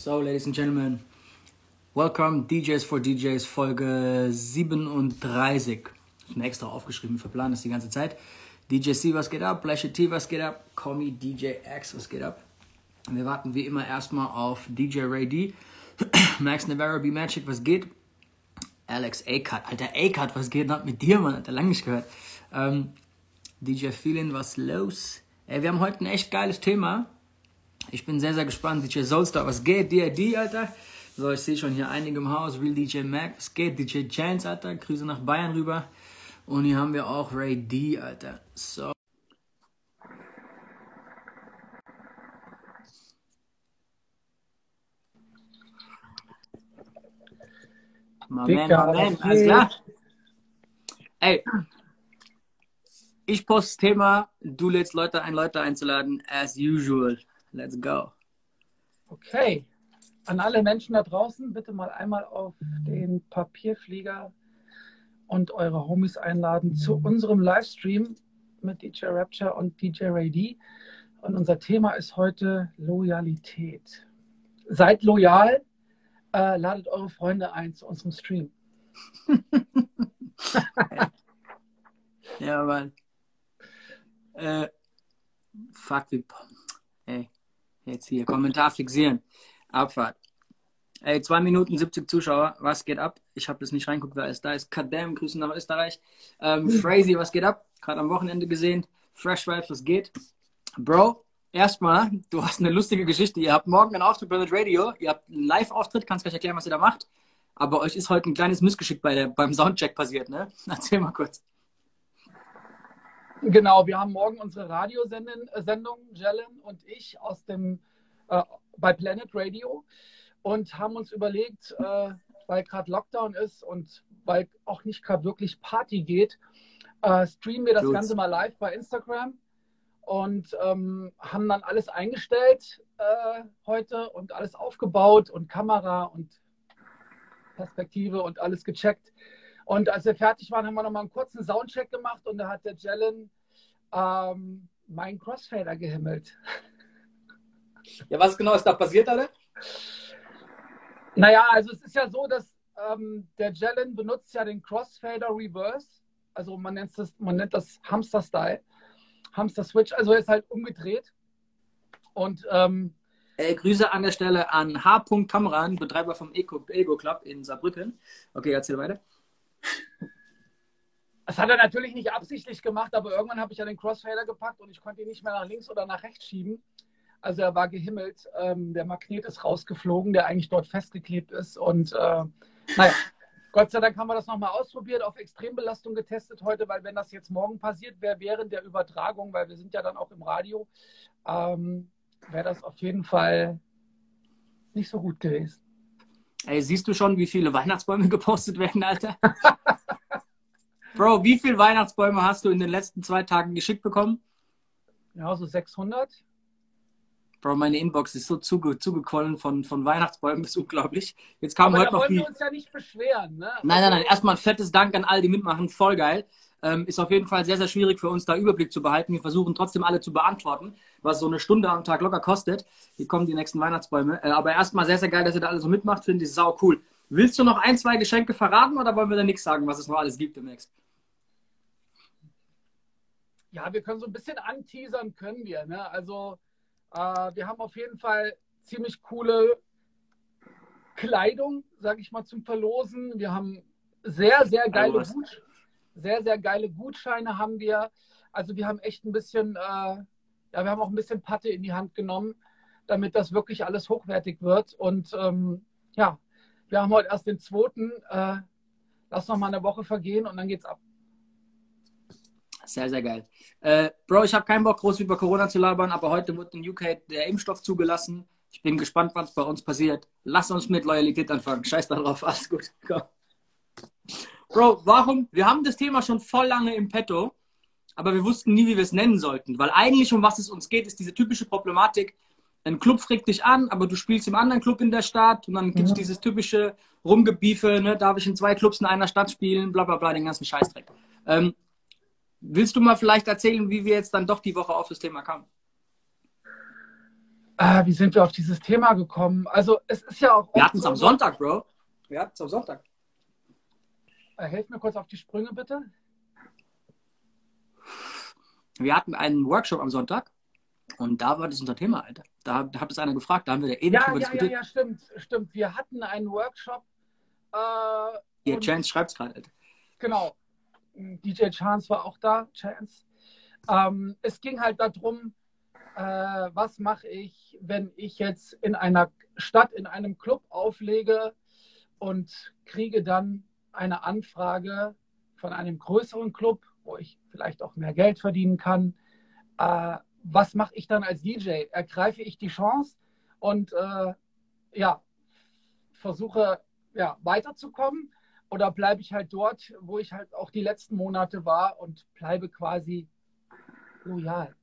So, ladies and gentlemen, welcome DJs for DJs Folge 37. Ich mir extra aufgeschrieben, verplant ist die ganze Zeit. DJ C, was geht ab? Flashy T, was geht ab? Me DJ X, was geht ab? Wir warten wie immer erstmal auf DJ Ray D. Max Navarro, B Magic, was geht? Alex A-Cut, alter A-Cut, was geht ab mit dir, Mann? Hat er lange nicht gehört. Ähm, DJ Feeling, was los? Ey, wir haben heute ein echt geiles Thema. Ich bin sehr, sehr gespannt. DJ Soulstar, was geht? DID, Alter. So, ich sehe schon hier einige im Haus. Real DJ Mac, was geht? DJ Chance, Alter. Grüße nach Bayern rüber. Und hier haben wir auch Ray D, Alter. So. My man, my man, alles klar? Ey, ich poste das Thema, du lädst Leute ein, Leute einzuladen, as usual. Let's go. Okay. An alle Menschen da draußen, bitte mal einmal auf den Papierflieger und eure Homies einladen zu unserem Livestream mit DJ Rapture und DJ Ray D. Und unser Thema ist heute Loyalität. Seid loyal, äh, ladet eure Freunde ein zu unserem Stream. ja, Mann. Äh, fuck, wie. Ey. Jetzt hier, Kommentar fixieren. Abfahrt. Ey, 2 Minuten 70 Zuschauer, was geht ab? Ich habe das nicht reinguckt, wer ist da ist. Kadam, Grüße nach Österreich. Ähm, Crazy, was geht ab? Gerade am Wochenende gesehen. Fresh Vibes, was geht? Bro, erstmal, du hast eine lustige Geschichte. Ihr habt morgen einen Auftritt bei Planet Radio. Ihr habt einen Live-Auftritt, kannst gleich erklären, was ihr da macht. Aber euch ist heute ein kleines Missgeschick bei der, beim Soundcheck passiert, ne? Erzähl mal kurz. Genau, wir haben morgen unsere Radiosendung, äh, Jellen und ich, aus dem, äh, bei Planet Radio und haben uns überlegt, äh, weil gerade Lockdown ist und weil auch nicht gerade wirklich Party geht, äh, streamen wir das Gut. Ganze mal live bei Instagram und ähm, haben dann alles eingestellt äh, heute und alles aufgebaut und Kamera und Perspektive und alles gecheckt. Und als wir fertig waren, haben wir nochmal einen kurzen Soundcheck gemacht und da hat der Jellen ähm, meinen Crossfader gehimmelt. Ja, was genau ist da passiert, Alter? Naja, also es ist ja so, dass ähm, der Jellen benutzt ja den Crossfader Reverse. Also man nennt das, man nennt das Hamster-Style. Hamster-Switch, also er ist halt umgedreht. Und ähm, äh, Grüße an der Stelle an H. Kamran, Betreiber vom Ego, Ego Club in Saarbrücken. Okay, erzähl weiter. Das hat er natürlich nicht absichtlich gemacht, aber irgendwann habe ich ja den Crossfader gepackt und ich konnte ihn nicht mehr nach links oder nach rechts schieben. Also er war gehimmelt. Ähm, der Magnet ist rausgeflogen, der eigentlich dort festgeklebt ist. Und äh, naja, Gott sei Dank haben wir das nochmal ausprobiert, auf Extrembelastung getestet heute, weil wenn das jetzt morgen passiert wäre, während der Übertragung, weil wir sind ja dann auch im Radio, ähm, wäre das auf jeden Fall nicht so gut gewesen. Ey, siehst du schon, wie viele Weihnachtsbäume gepostet werden, Alter? Bro, wie viele Weihnachtsbäume hast du in den letzten zwei Tagen geschickt bekommen? Ja, so 600. Bro, meine Inbox ist so zuge zugequollen von, von Weihnachtsbäumen, das ist unglaublich. Jetzt kam Aber heute noch wollen wir uns ja nicht beschweren, ne? Nein, nein, nein. Erstmal ein fettes Dank an all die mitmachen. Voll geil. Ähm, ist auf jeden Fall sehr, sehr schwierig für uns, da Überblick zu behalten. Wir versuchen trotzdem alle zu beantworten, was so eine Stunde am Tag locker kostet. Hier kommen die nächsten Weihnachtsbäume. Äh, aber erstmal sehr, sehr geil, dass ihr da alle so mitmacht. Finde ich sau cool. Willst du noch ein, zwei Geschenke verraten oder wollen wir da nichts sagen, was es noch alles gibt demnächst? Ja, wir können so ein bisschen anteasern, können wir. Ne? Also äh, wir haben auf jeden Fall ziemlich coole Kleidung, sage ich mal, zum Verlosen. Wir haben sehr, sehr geile, sehr, sehr geile Gutscheine haben wir. Also wir haben echt ein bisschen, äh, ja, wir haben auch ein bisschen Patte in die Hand genommen, damit das wirklich alles hochwertig wird. Und ähm, ja, wir haben heute erst den zweiten. Äh, lass noch mal eine Woche vergehen und dann geht's ab. Sehr, sehr geil. Äh, Bro, ich habe keinen Bock, groß über Corona zu labern, aber heute wird in UK der Impfstoff zugelassen. Ich bin gespannt, was bei uns passiert. Lass uns mit Loyalität anfangen. Scheiß darauf, alles gut. Komm. Bro, warum? Wir haben das Thema schon voll lange im Petto, aber wir wussten nie, wie wir es nennen sollten. Weil eigentlich, um was es uns geht, ist diese typische Problematik, ein Club fragt dich an, aber du spielst im anderen Club in der Stadt und dann gibt es mhm. dieses typische Rumgebiefe, ne? darf ich in zwei Clubs in einer Stadt spielen, bla bla bla, den ganzen Scheißdreck. Ähm, Willst du mal vielleicht erzählen, wie wir jetzt dann doch die Woche auf das Thema kamen? Äh, wie sind wir auf dieses Thema gekommen? Also es ist ja auch. Wir hatten es am Sonntag, Bro. Wir hatten es am Sonntag. Äh, helf mir kurz auf die Sprünge, bitte. Wir hatten einen Workshop am Sonntag und da war das unser Thema, Alter. Da, da hat es einer gefragt, da haben wir da ewig Ja, drüber ja, ja, diskutiert. ja, stimmt, stimmt. Wir hatten einen Workshop. Äh, und- Chance schreibt es gerade, Alter. Genau. DJ Chance war auch da, Chance. Ähm, es ging halt darum, äh, was mache ich, wenn ich jetzt in einer Stadt, in einem Club auflege und kriege dann eine Anfrage von einem größeren Club, wo ich vielleicht auch mehr Geld verdienen kann. Äh, was mache ich dann als DJ? Ergreife ich die Chance und äh, ja, versuche ja, weiterzukommen? Oder bleibe ich halt dort, wo ich halt auch die letzten Monate war und bleibe quasi loyal?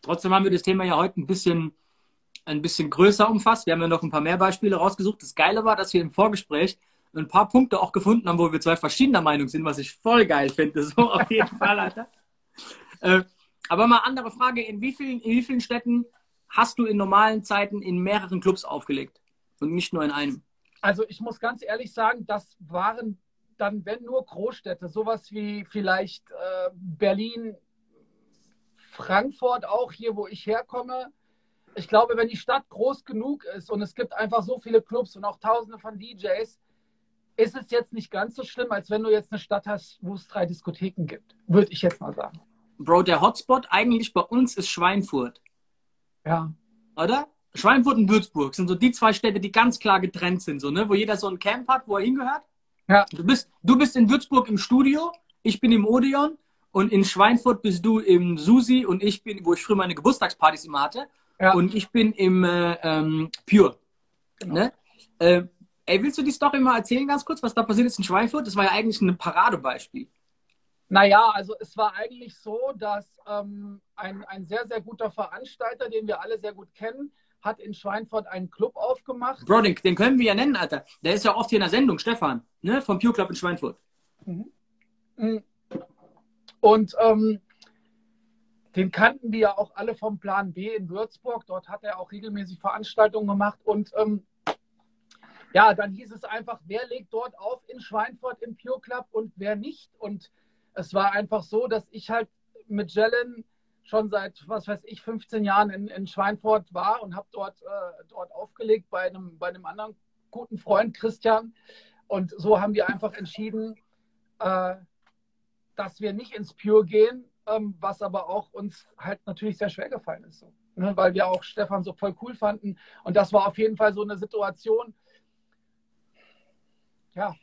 Trotzdem haben wir das Thema ja heute ein bisschen, ein bisschen größer umfasst. Wir haben ja noch ein paar mehr Beispiele rausgesucht. Das Geile war, dass wir im Vorgespräch ein paar Punkte auch gefunden haben, wo wir zwei verschiedener Meinung sind, was ich voll geil finde. So auf jeden Fall, Alter. Äh, aber mal andere Frage. In wie, vielen, in wie vielen Städten hast du in normalen Zeiten in mehreren Clubs aufgelegt? Und nicht nur in einem? Also ich muss ganz ehrlich sagen, das waren dann, wenn nur Großstädte, sowas wie vielleicht äh, Berlin, Frankfurt auch hier, wo ich herkomme. Ich glaube, wenn die Stadt groß genug ist und es gibt einfach so viele Clubs und auch tausende von DJs, ist es jetzt nicht ganz so schlimm, als wenn du jetzt eine Stadt hast, wo es drei Diskotheken gibt. Würde ich jetzt mal sagen. Bro, der Hotspot eigentlich bei uns ist Schweinfurt, Ja. oder? Schweinfurt und Würzburg sind so die zwei Städte, die ganz klar getrennt sind, so, ne? wo jeder so ein Camp hat, wo er hingehört. Ja. Du bist, du bist in Würzburg im Studio, ich bin im Odeon und in Schweinfurt bist du im Susi und ich bin, wo ich früher meine Geburtstagspartys immer hatte, Ja. und ich bin im äh, ähm, Pure. Genau. Ne? Äh, ey, willst du die Story mal erzählen ganz kurz, was da passiert ist in Schweinfurt? Das war ja eigentlich ein Paradebeispiel. Naja, also es war eigentlich so, dass ähm, ein, ein sehr, sehr guter Veranstalter, den wir alle sehr gut kennen, hat in Schweinfurt einen Club aufgemacht. Bro, den, den können wir ja nennen, Alter. Der ist ja oft hier in der Sendung, Stefan, ne? vom Pure Club in Schweinfurt. Mhm. Und ähm, den kannten wir ja auch alle vom Plan B in Würzburg. Dort hat er auch regelmäßig Veranstaltungen gemacht. Und ähm, ja, dann hieß es einfach, wer legt dort auf in Schweinfurt im Pure Club und wer nicht. Und es war einfach so, dass ich halt mit Jellen schon seit, was weiß ich, 15 Jahren in, in Schweinfurt war und habe dort, äh, dort aufgelegt bei einem, bei einem anderen guten Freund, Christian. Und so haben wir einfach entschieden, äh, dass wir nicht ins Pure gehen, ähm, was aber auch uns halt natürlich sehr schwer gefallen ist. So, ne? Weil wir auch Stefan so voll cool fanden. Und das war auf jeden Fall so eine Situation. Ja,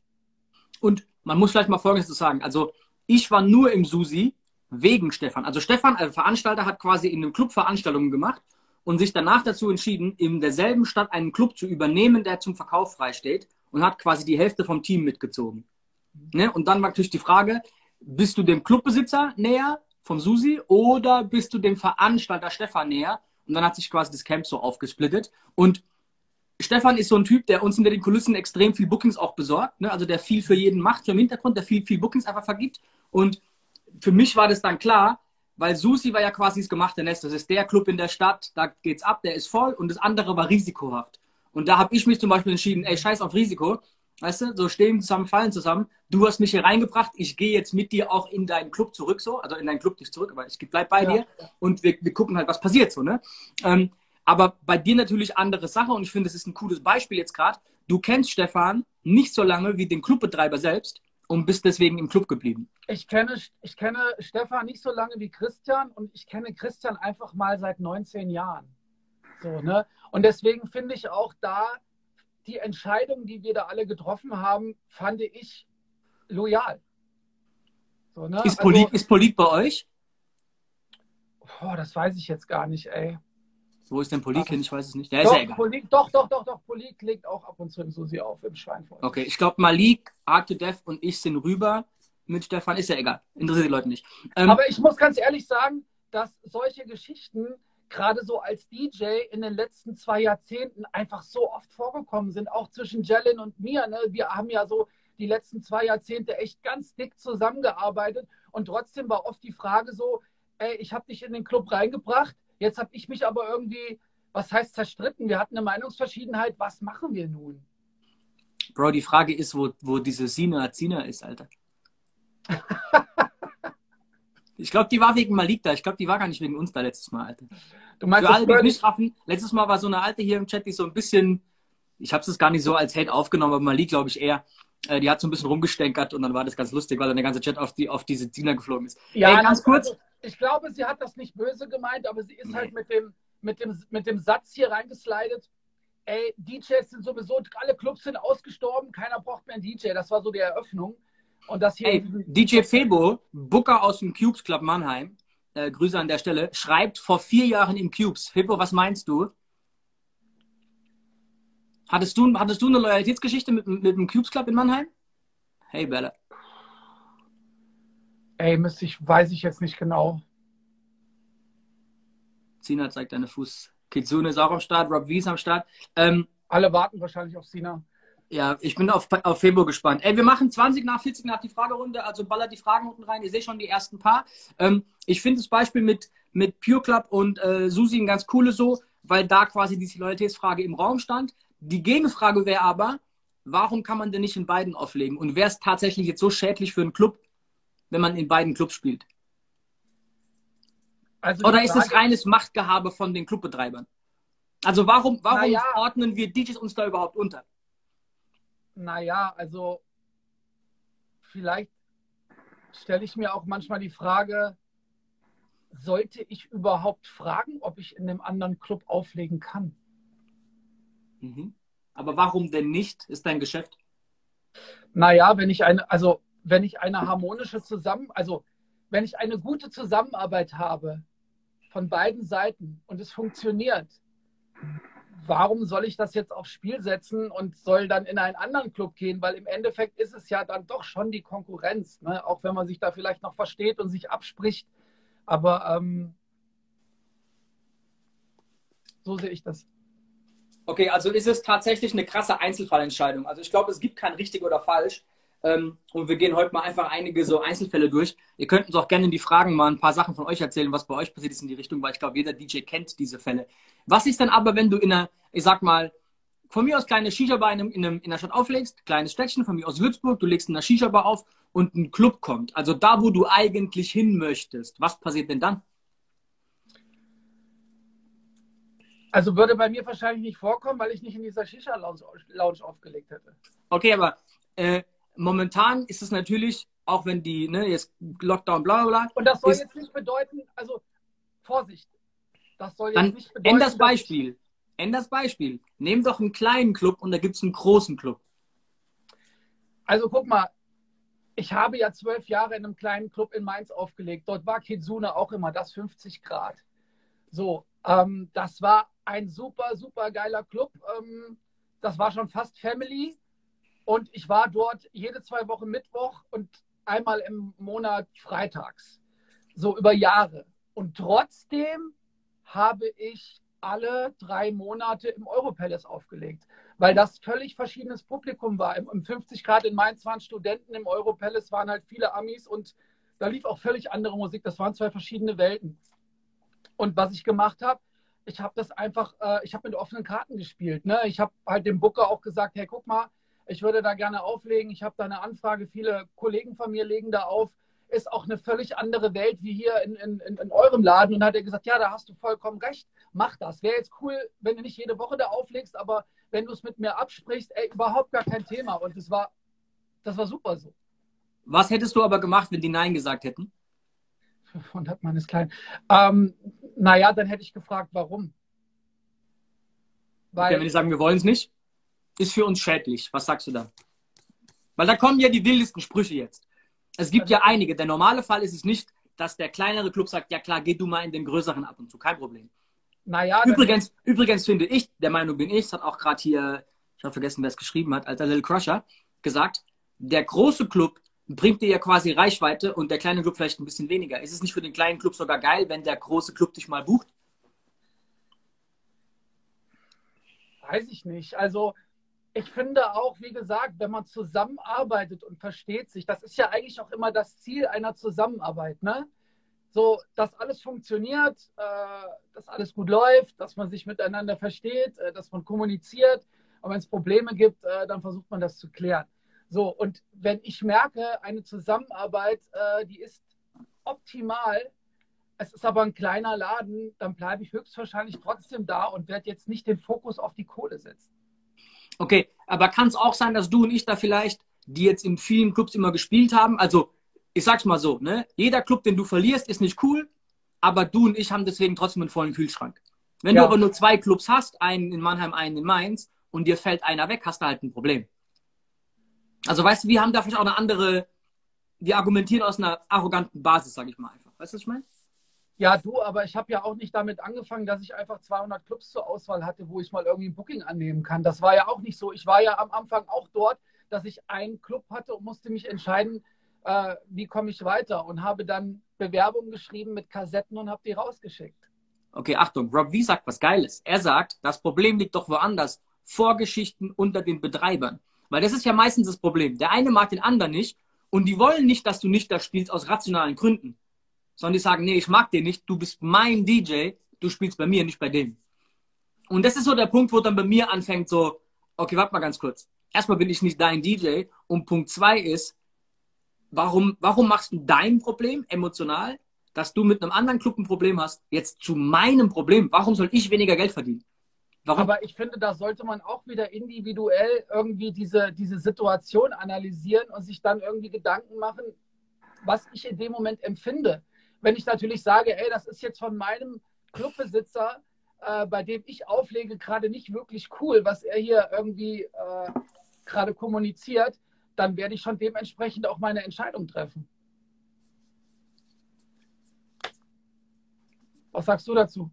Und man muss vielleicht mal Folgendes sagen. Also, ich war nur im Susi wegen Stefan. Also, Stefan, als Veranstalter, hat quasi in einem Club Veranstaltungen gemacht und sich danach dazu entschieden, in derselben Stadt einen Club zu übernehmen, der zum Verkauf freisteht und hat quasi die Hälfte vom Team mitgezogen. Ne? Und dann war natürlich die Frage, bist du dem Clubbesitzer näher vom Susi oder bist du dem Veranstalter Stefan näher? Und dann hat sich quasi das Camp so aufgesplittet. Und Stefan ist so ein Typ, der uns hinter den Kulissen extrem viel Bookings auch besorgt. Ne? Also der viel für jeden macht, so im Hintergrund, der viel, viel Bookings einfach vergibt. Und für mich war das dann klar, weil Susi war ja quasi das gemachte Nest. Das ist der Club in der Stadt, da geht's ab, der ist voll und das andere war risikohaft. Und da habe ich mich zum Beispiel entschieden, ey, scheiß auf Risiko. Weißt du, so stehen zusammen, fallen zusammen. Du hast mich hier reingebracht, ich gehe jetzt mit dir auch in deinen Club zurück, so. Also in deinen Club nicht zurück, aber ich bleib bei Ja. dir und wir, wir gucken halt, was passiert, so, ne? Ähm, aber bei dir natürlich andere Sache und ich finde, das ist ein cooles Beispiel jetzt gerade. Du kennst Stefan nicht so lange wie den Clubbetreiber selbst und bist deswegen im Club geblieben. ich kenne, ich kenne Stefan nicht so lange wie Christian und ich kenne Christian einfach mal seit 19 Jahren. So, ne? Und deswegen finde ich auch da die Entscheidung, die wir da alle getroffen haben, fand ich loyal. So, ne? Ist Also- Polit, ist Polit bei euch? Boah, das weiß ich jetzt gar nicht, ey. Wo ist denn Polit hin? Ich weiß es nicht. Der ist Doch, ja egal. Polit, doch, doch, doch, doch. Polit legt auch ab und zu im Susi auf, im Schweinfurt. Okay, ich glaube, Malik, Art to Death und ich sind rüber mit Stefan. Ist ja egal. Interessiert die Leute nicht. Ähm, Aber ich muss ganz ehrlich sagen, dass solche Geschichten gerade so als DJ in den letzten zwei Jahrzehnten einfach so oft vorgekommen sind, auch zwischen Jellin und mir. Ne? Wir haben ja so die letzten zwei Jahrzehnte echt ganz dick zusammengearbeitet und trotzdem war oft die Frage so, ey, ich habe dich in den Club reingebracht, jetzt habe ich mich aber irgendwie, was heißt zerstritten? Wir hatten eine Meinungsverschiedenheit, was machen wir nun? Bro, die Frage ist, wo, wo diese Sina Zina ist, Alter. ich glaube, die war wegen Malik da. Ich glaube, die war gar nicht wegen uns da letztes Mal, Alter. Du meinst, Für alle, die es nicht raffen, letztes Mal war so eine Alte hier im Chat, die so ein bisschen, ich habe es gar nicht so als Hate aufgenommen, aber Malik, glaube ich, eher. Äh, die hat so ein bisschen rumgestänkert und dann war das ganz lustig, weil dann der ganze Chat auf, die, auf diese Zina geflogen ist. Ja, Ey, ganz kurz. Ich glaube, sie hat das nicht böse gemeint, aber sie ist nee. halt mit dem, mit, dem, mit dem Satz hier reingeslidet. Ey, DJs sind sowieso, alle Clubs sind ausgestorben, keiner braucht mehr einen DJ. Das war so die Eröffnung. Und das hier. Ey, DJ Febo, Booker aus dem Cubes Club Mannheim, äh, Grüße an der Stelle, schreibt vor vier Jahren im Cubes. Febo, was meinst du? Hattest du, hattest du eine Loyalitätsgeschichte mit, mit dem Cubes Club in Mannheim? Hey, Bella. Ey, müsste ich, weiß ich jetzt nicht genau. Sina zeigt deine Fuß. Kitsune ist auch am Start, Rob Wies am Start. Ähm, Alle warten wahrscheinlich auf Sina. Ja, ich bin auf, auf Februar gespannt. Ey, wir machen 20 nach 40 nach die Fragerunde, also ballert die Fragen unten rein. Ihr seht schon die ersten paar. Ähm, ich finde das Beispiel mit, mit Pure Club und äh, Susi ein ganz cooles so, weil da quasi diese Loyalitätsfrage im Raum stand. Die Gegenfrage wäre aber, warum kann man denn nicht in beiden auflegen? Und wäre es tatsächlich jetzt so schädlich für einen Club, wenn man in beiden Clubs spielt? Also Oder ist es reines Machtgehabe von den Clubbetreibern? Also warum, warum ja. ordnen wir DJs uns da überhaupt unter? Naja, also vielleicht stelle ich mir auch manchmal die Frage, sollte ich überhaupt fragen, ob ich in einem anderen Club auflegen kann? Mhm. Aber warum denn nicht? Ist dein Geschäft? Naja, wenn ich eine, also wenn ich eine harmonische Zusammen, also wenn ich eine gute Zusammenarbeit habe von beiden Seiten und es funktioniert, warum soll ich das jetzt aufs Spiel setzen und soll dann in einen anderen Club gehen? Weil im Endeffekt ist es ja dann doch schon die Konkurrenz, ne? auch wenn man sich da vielleicht noch versteht und sich abspricht. Aber ähm, so sehe ich das. Okay, also ist es tatsächlich eine krasse Einzelfallentscheidung. Also ich glaube, es gibt kein richtig oder falsch. Ähm, und wir gehen heute mal einfach einige so Einzelfälle durch. Ihr könnt uns auch gerne in die Fragen mal ein paar Sachen von euch erzählen, was bei euch passiert ist in die Richtung, weil ich glaube, jeder DJ kennt diese Fälle. Was ist denn aber, wenn du in einer, ich sag mal, von mir aus kleine Shisha-Bar in, in, in der Stadt auflegst, kleines Städtchen, von mir aus Würzburg, du legst in der Shisha-Bar auf und ein Club kommt, also da, wo du eigentlich hin möchtest, was passiert denn dann? Also würde bei mir wahrscheinlich nicht vorkommen, weil ich nicht in dieser Shisha-Lounge aufgelegt hätte. Okay, aber äh, momentan ist es natürlich, auch wenn die, ne, jetzt Lockdown, bla bla bla. Und das soll ist, jetzt nicht bedeuten, also Vorsicht, das soll jetzt dann nicht bedeuten. Änd das Beispiel. Änd das Beispiel. Nehm doch einen kleinen Club und da gibt es einen großen Club. Also guck mal, ich habe ja zwölf Jahre in einem kleinen Club in Mainz aufgelegt. Dort war Kitsune auch immer das 50 Grad. So, ähm, das war ein super, super geiler Club. Ähm, das war schon fast Family. Und ich war dort jede zwei Wochen Mittwoch und einmal im Monat freitags. So über Jahre. Und trotzdem habe ich alle drei Monate im Europalace aufgelegt, weil das völlig verschiedenes Publikum war. Im, 50 Grad in Mainz waren Studenten, im Europalace waren halt viele Amis und da lief auch völlig andere Musik. Das waren zwei verschiedene Welten. Und was ich gemacht habe, ich habe das einfach, äh, ich habe mit offenen Karten gespielt. Ne? Ich habe halt dem Booker auch gesagt, hey, guck mal, ich würde da gerne auflegen. Ich habe da eine Anfrage, viele Kollegen von mir legen da auf. Ist auch eine völlig andere Welt wie hier in, in, in eurem Laden. Und hat er gesagt, ja, da hast du vollkommen recht, mach das. Wäre jetzt cool, wenn du nicht jede Woche da auflegst, aber wenn du es mit mir absprichst, ey, überhaupt gar kein Thema. Und das war, das war super so. Was hättest du aber gemacht, wenn die Nein gesagt hätten? 500 Mann ist klein. Ähm, naja, dann hätte ich gefragt, warum. Weil, okay, wenn die sagen, wir wollen es nicht? Ist für uns schädlich. Was sagst du da? Weil da kommen ja die wildesten Sprüche jetzt. Es gibt ja einige. Der normale Fall ist es nicht, dass der kleinere Club sagt, ja klar, geh du mal in den größeren ab und zu, kein Problem. Naja, übrigens, übrigens finde ich, der Meinung bin ich, das hat auch gerade hier, ich habe vergessen, wer es geschrieben hat, alter Lil Crusher, gesagt, der große Club bringt dir ja quasi Reichweite und der kleine Club vielleicht ein bisschen weniger. Ist es nicht für den kleinen Club sogar geil, wenn der große Club dich mal bucht? Weiß ich nicht. Also ich finde auch, wie gesagt, wenn man zusammenarbeitet und versteht sich, das ist ja eigentlich auch immer das Ziel einer Zusammenarbeit, ne? so, dass alles funktioniert, äh, dass alles gut läuft, dass man sich miteinander versteht, äh, dass man kommuniziert. Und wenn es Probleme gibt, äh, dann versucht man das zu klären. So, und wenn ich merke, eine Zusammenarbeit, äh, die ist optimal, es ist aber ein kleiner Laden, dann bleibe ich höchstwahrscheinlich trotzdem da und werde jetzt nicht den Fokus auf die Kohle setzen. Okay, aber kann es auch sein, dass du und ich da vielleicht, die jetzt in vielen Clubs immer gespielt haben, also ich sag's mal so, ne? Jeder Club, den du verlierst, ist nicht cool, aber du und ich haben deswegen trotzdem einen vollen Kühlschrank. Wenn ja. du aber nur zwei Clubs hast, einen in Mannheim, einen in Mainz, und dir fällt einer weg, hast du halt ein Problem. Also weißt du, wir haben da vielleicht auch eine andere, wir argumentieren aus einer arroganten Basis, sag ich mal einfach. Weißt du, was ich meine? Ja, du, aber ich habe ja auch nicht damit angefangen, dass ich einfach 200 Clubs zur Auswahl hatte, wo ich mal irgendwie ein Booking annehmen kann. Das war ja auch nicht so. Ich war ja am Anfang auch dort, dass ich einen Club hatte und musste mich entscheiden, äh, wie komme ich weiter und habe dann Bewerbungen geschrieben mit Kassetten und habe die rausgeschickt. Okay, Achtung, Rob V sagt was Geiles. Er sagt, das Problem liegt doch woanders. Vorgeschichten unter den Betreibern. Weil das ist ja meistens das Problem. Der eine mag den anderen nicht und die wollen nicht, dass du nicht da spielst aus rationalen Gründen sondern die sagen, nee, ich mag den nicht, du bist mein DJ, du spielst bei mir, nicht bei dem. Und das ist so der Punkt, wo dann bei mir anfängt so, okay, warte mal ganz kurz. Erstmal bin ich nicht dein DJ und Punkt zwei ist, warum, warum machst du dein Problem emotional, dass du mit einem anderen Club ein Problem hast, jetzt zu meinem Problem? Warum soll ich weniger Geld verdienen? Warum? Aber ich finde, da sollte man auch wieder individuell irgendwie diese, diese Situation analysieren und sich dann irgendwie Gedanken machen, was ich in dem Moment empfinde. Wenn ich natürlich sage, ey, das ist jetzt von meinem Clubbesitzer, äh, bei dem ich auflege, gerade nicht wirklich cool, was er hier irgendwie äh, gerade kommuniziert, dann werde ich schon dementsprechend auch meine Entscheidung treffen. Was sagst du dazu?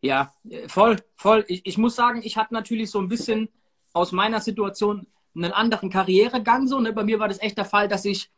Ja, voll, voll. Ich, ich muss sagen, ich hatte natürlich so ein bisschen aus meiner Situation einen anderen Karrieregang. So, ne? Bei mir war das echt der Fall, dass ich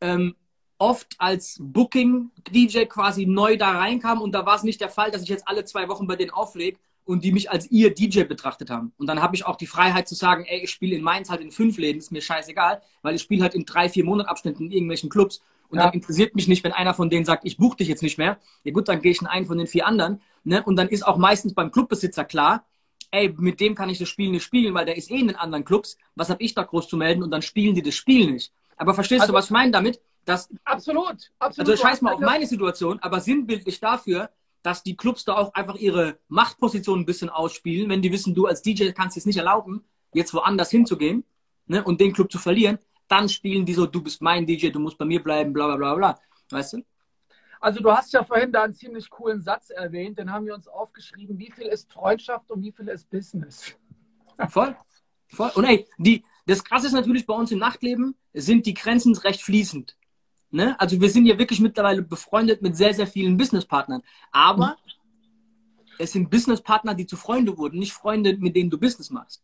ähm, oft als Booking-DJ quasi neu da reinkam und da war es nicht der Fall, dass ich jetzt alle zwei Wochen bei denen auflege und die mich als ihr DJ betrachtet haben. Und dann habe ich auch die Freiheit zu sagen, ey, ich spiele in Mainz halt in fünf Läden, ist mir scheißegal, weil ich spiele halt in drei, vier Monatabschnitten in irgendwelchen Clubs und ja. dann interessiert mich nicht, wenn einer von denen sagt, ich buche dich jetzt nicht mehr. Ja gut, dann gehe ich in einen von den vier anderen. Ne? Und dann ist auch meistens beim Clubbesitzer klar, ey, mit dem kann ich das Spiel nicht spielen, weil der ist eh in den anderen Clubs. Was habe ich da groß zu melden? Und dann spielen die das Spiel nicht. Aber verstehst also, du, was ich meine damit? Das, absolut, absolut. Also scheiß mal auf meine Situation, aber sinnbildlich dafür, dass die Clubs da auch einfach ihre Machtposition ein bisschen ausspielen, wenn die wissen, du als DJ kannst es nicht erlauben, jetzt woanders hinzugehen ne, und den Club zu verlieren, dann spielen die so, du bist mein DJ, du musst bei mir bleiben, bla bla bla bla. Weißt du? Also du hast ja vorhin da einen ziemlich coolen Satz erwähnt, den haben wir uns aufgeschrieben, wie viel ist Freundschaft und wie viel ist Business? Voll. Voll. Und ey, die, das Krasse ist natürlich bei uns im Nachtleben, sind die Grenzen recht fließend. Ne? Also wir sind ja wirklich mittlerweile befreundet mit sehr, sehr vielen Businesspartnern. Aber mhm. es sind Businesspartner, die zu Freunde wurden, nicht Freunde, mit denen du Business machst.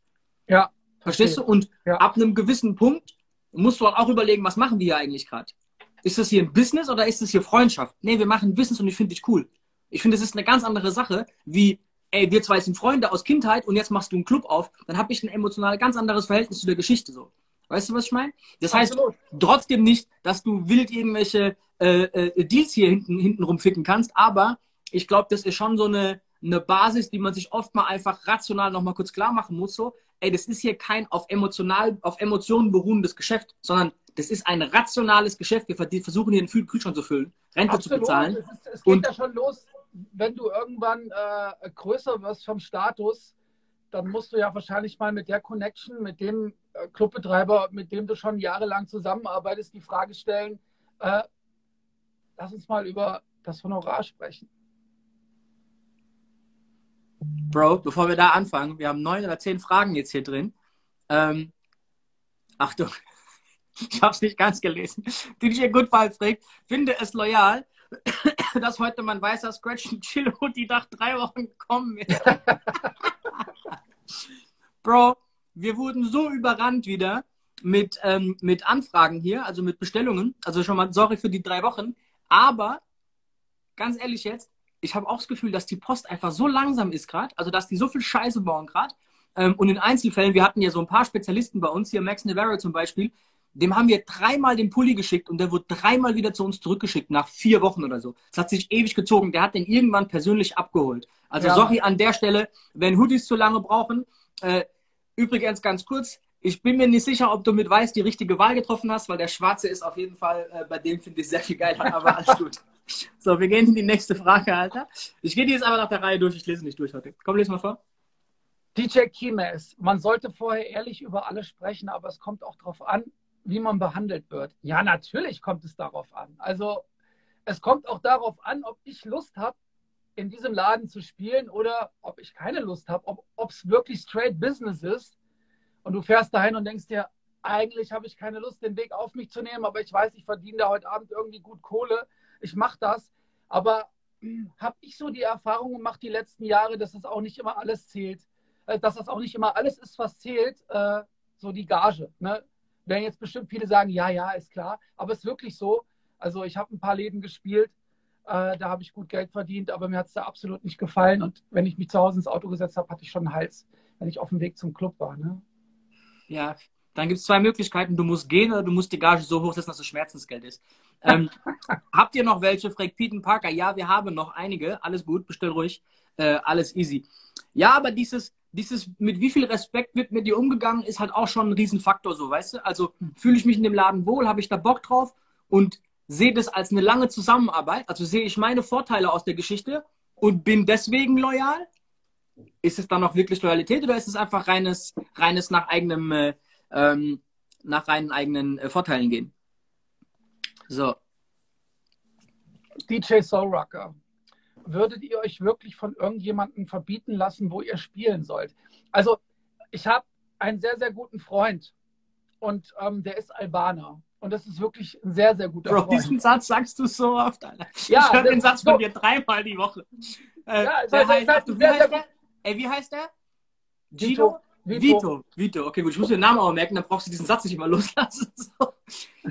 Ja. Verstehst du? Und ja. ab einem gewissen Punkt musst du auch überlegen, was machen wir hier eigentlich gerade? Ist das hier ein Business oder ist das hier Freundschaft? Nee, wir machen Business und ich finde dich cool. Ich finde, das ist eine ganz andere Sache, wie, ey, wir zwei sind Freunde aus Kindheit und jetzt machst du einen Club auf. Dann habe ich ein emotional ganz anderes Verhältnis zu der Geschichte so. Weißt du, was ich meine? Das Absolut. heißt trotzdem nicht, dass du wild irgendwelche äh, äh, Deals hier hinten, hinten rumficken kannst, aber ich glaube, das ist schon so eine, eine Basis, die man sich oft mal einfach rational nochmal kurz klar machen muss. So, ey, das ist hier kein auf emotional, auf Emotionen beruhendes Geschäft, sondern das ist ein rationales Geschäft. Wir versuchen hier einen Kühlschrank zu füllen, Rente Absolut. zu bezahlen. Es, ist, es geht und, ja schon los, wenn du irgendwann äh, größer wirst vom Status, dann musst du ja wahrscheinlich mal mit der Connection, mit dem äh, Clubbetreiber, mit dem du schon jahrelang zusammenarbeitest, die Frage stellen, äh, lass uns mal über das Honorar sprechen. Bro, bevor wir da anfangen, wir haben neun oder zehn Fragen jetzt hier drin. Ähm, Achtung, ich habe es nicht ganz gelesen. DJ Goodfall fragt, finde es loyal, dass heute mein weißer Scratch Chill die nach drei Wochen gekommen ist. Bro, wir wurden so überrannt wieder mit, ähm, mit Anfragen hier, also mit Bestellungen. Also schon mal sorry für die drei Wochen. Aber ganz ehrlich jetzt, ich habe auch das Gefühl, dass die Post einfach so langsam ist gerade, also dass die so viel Scheiße bauen gerade. Ähm, und in Einzelfällen, wir hatten ja so ein paar Spezialisten bei uns, hier Max Navarro zum Beispiel, dem haben wir dreimal den Pulli geschickt und der wurde dreimal wieder zu uns zurückgeschickt, nach vier Wochen oder so. Das hat sich ewig gezogen. Der hat den irgendwann persönlich abgeholt. Also ja. sorry an der Stelle, wenn Hoodies zu lange brauchen. Äh, übrigens ganz kurz, ich bin mir nicht sicher, ob du mit Weiß die richtige Wahl getroffen hast, weil der Schwarze ist auf jeden Fall, äh, bei dem finde ich sehr viel geiler, aber alles gut. So, wir gehen in die nächste Frage, Alter. Ich gehe die jetzt aber nach der Reihe durch, ich lese nicht durch heute. Komm, lese mal vor. DJ Kimes, man sollte vorher ehrlich über alles sprechen, aber es kommt auch darauf an, wie man behandelt wird. Ja, natürlich kommt es darauf an. Also es kommt auch darauf an, ob ich Lust habe, in diesem Laden zu spielen oder ob ich keine Lust habe, ob es wirklich straight Business ist und du fährst dahin und denkst dir, eigentlich habe ich keine Lust, den Weg auf mich zu nehmen, aber ich weiß, ich verdiene da heute Abend irgendwie gut Kohle. Ich mache das. Aber hm, habe ich so die Erfahrung gemacht die letzten Jahre, dass es auch nicht immer alles zählt. Äh, dass das auch nicht immer alles ist, was zählt, äh, so die Gage. Ne? werden jetzt bestimmt viele sagen, ja, ja, ist klar. Aber es ist wirklich so. Also ich habe ein paar Läden gespielt, äh, da habe ich gut Geld verdient, aber mir hat es da absolut nicht gefallen. Und wenn ich mich zu Hause ins Auto gesetzt habe, hatte ich schon einen Hals, wenn ich auf dem Weg zum Club war. Ne? Ja, dann gibt es zwei Möglichkeiten. Du musst gehen oder du musst die Gage so hoch setzen, dass es Schmerzensgeld ist. Ähm, habt ihr noch welche? Fragt Peten Parker. Ja, wir haben noch einige. Alles gut, bestell ruhig. Äh, alles easy. Ja, aber dieses, dieses, mit wie viel Respekt wird mit dir umgegangen, ist halt auch schon ein Riesenfaktor, so, weißt du? Also fühle ich mich in dem Laden wohl, habe ich da Bock drauf und sehe das als eine lange Zusammenarbeit. Also sehe ich meine Vorteile aus der Geschichte und bin deswegen loyal. Ist es dann noch wirklich Loyalität oder ist es einfach reines, reines nach eigenem, äh, ähm, nach reinen eigenen äh, Vorteilen gehen? So. DJ Soul Rocker würdet ihr euch wirklich von irgendjemandem verbieten lassen, wo ihr spielen sollt? Also, ich habe einen sehr, sehr guten Freund und ähm, der ist Albaner. Und das ist wirklich ein sehr, sehr guter Bro, Freund. diesen Satz sagst du so oft, Alter. Ja, ich höre den Satz so von dir dreimal die Woche. Äh, ja, der heißt, heißt, wie, heißt der? Ey, wie heißt der? Gino? Vito. Vito. Vito. Okay, gut. Ich muss den Namen auch merken, dann brauchst du diesen Satz nicht immer loslassen. So.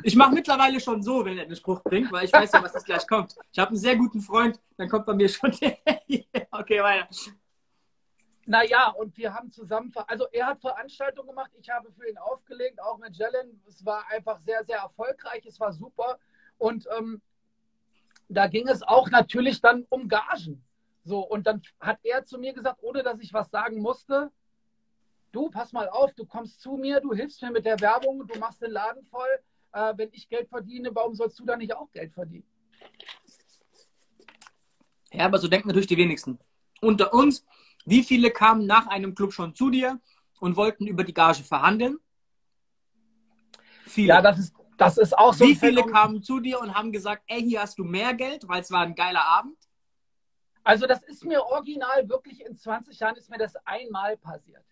Ich mache mittlerweile schon so, wenn er den Spruch bringt, weil ich weiß ja, was das gleich kommt. Ich habe einen sehr guten Freund, dann kommt bei mir schon der. okay, weiter. Naja, und wir haben zusammen, also er hat Veranstaltungen gemacht, ich habe für ihn aufgelegt, auch mit Jelen. Es war einfach sehr, sehr erfolgreich, es war super. Und ähm, da ging es auch natürlich dann um Gagen. So, und dann hat er zu mir gesagt, ohne dass ich was sagen musste, du, pass mal auf, du kommst zu mir, du hilfst mir mit der Werbung, du machst den Laden voll. Äh, wenn ich Geld verdiene, warum sollst du da nicht auch Geld verdienen? Ja, aber so denken natürlich die wenigsten. Unter uns, wie viele kamen nach einem Club schon zu dir und wollten über die Gage verhandeln? Viele. Ja, das ist, das ist auch so. Wie viele kamen zu dir und haben gesagt, ey, hier hast du mehr Geld, weil es war ein geiler Abend? Also das ist mir original wirklich in 20 Jahren ist mir das einmal passiert.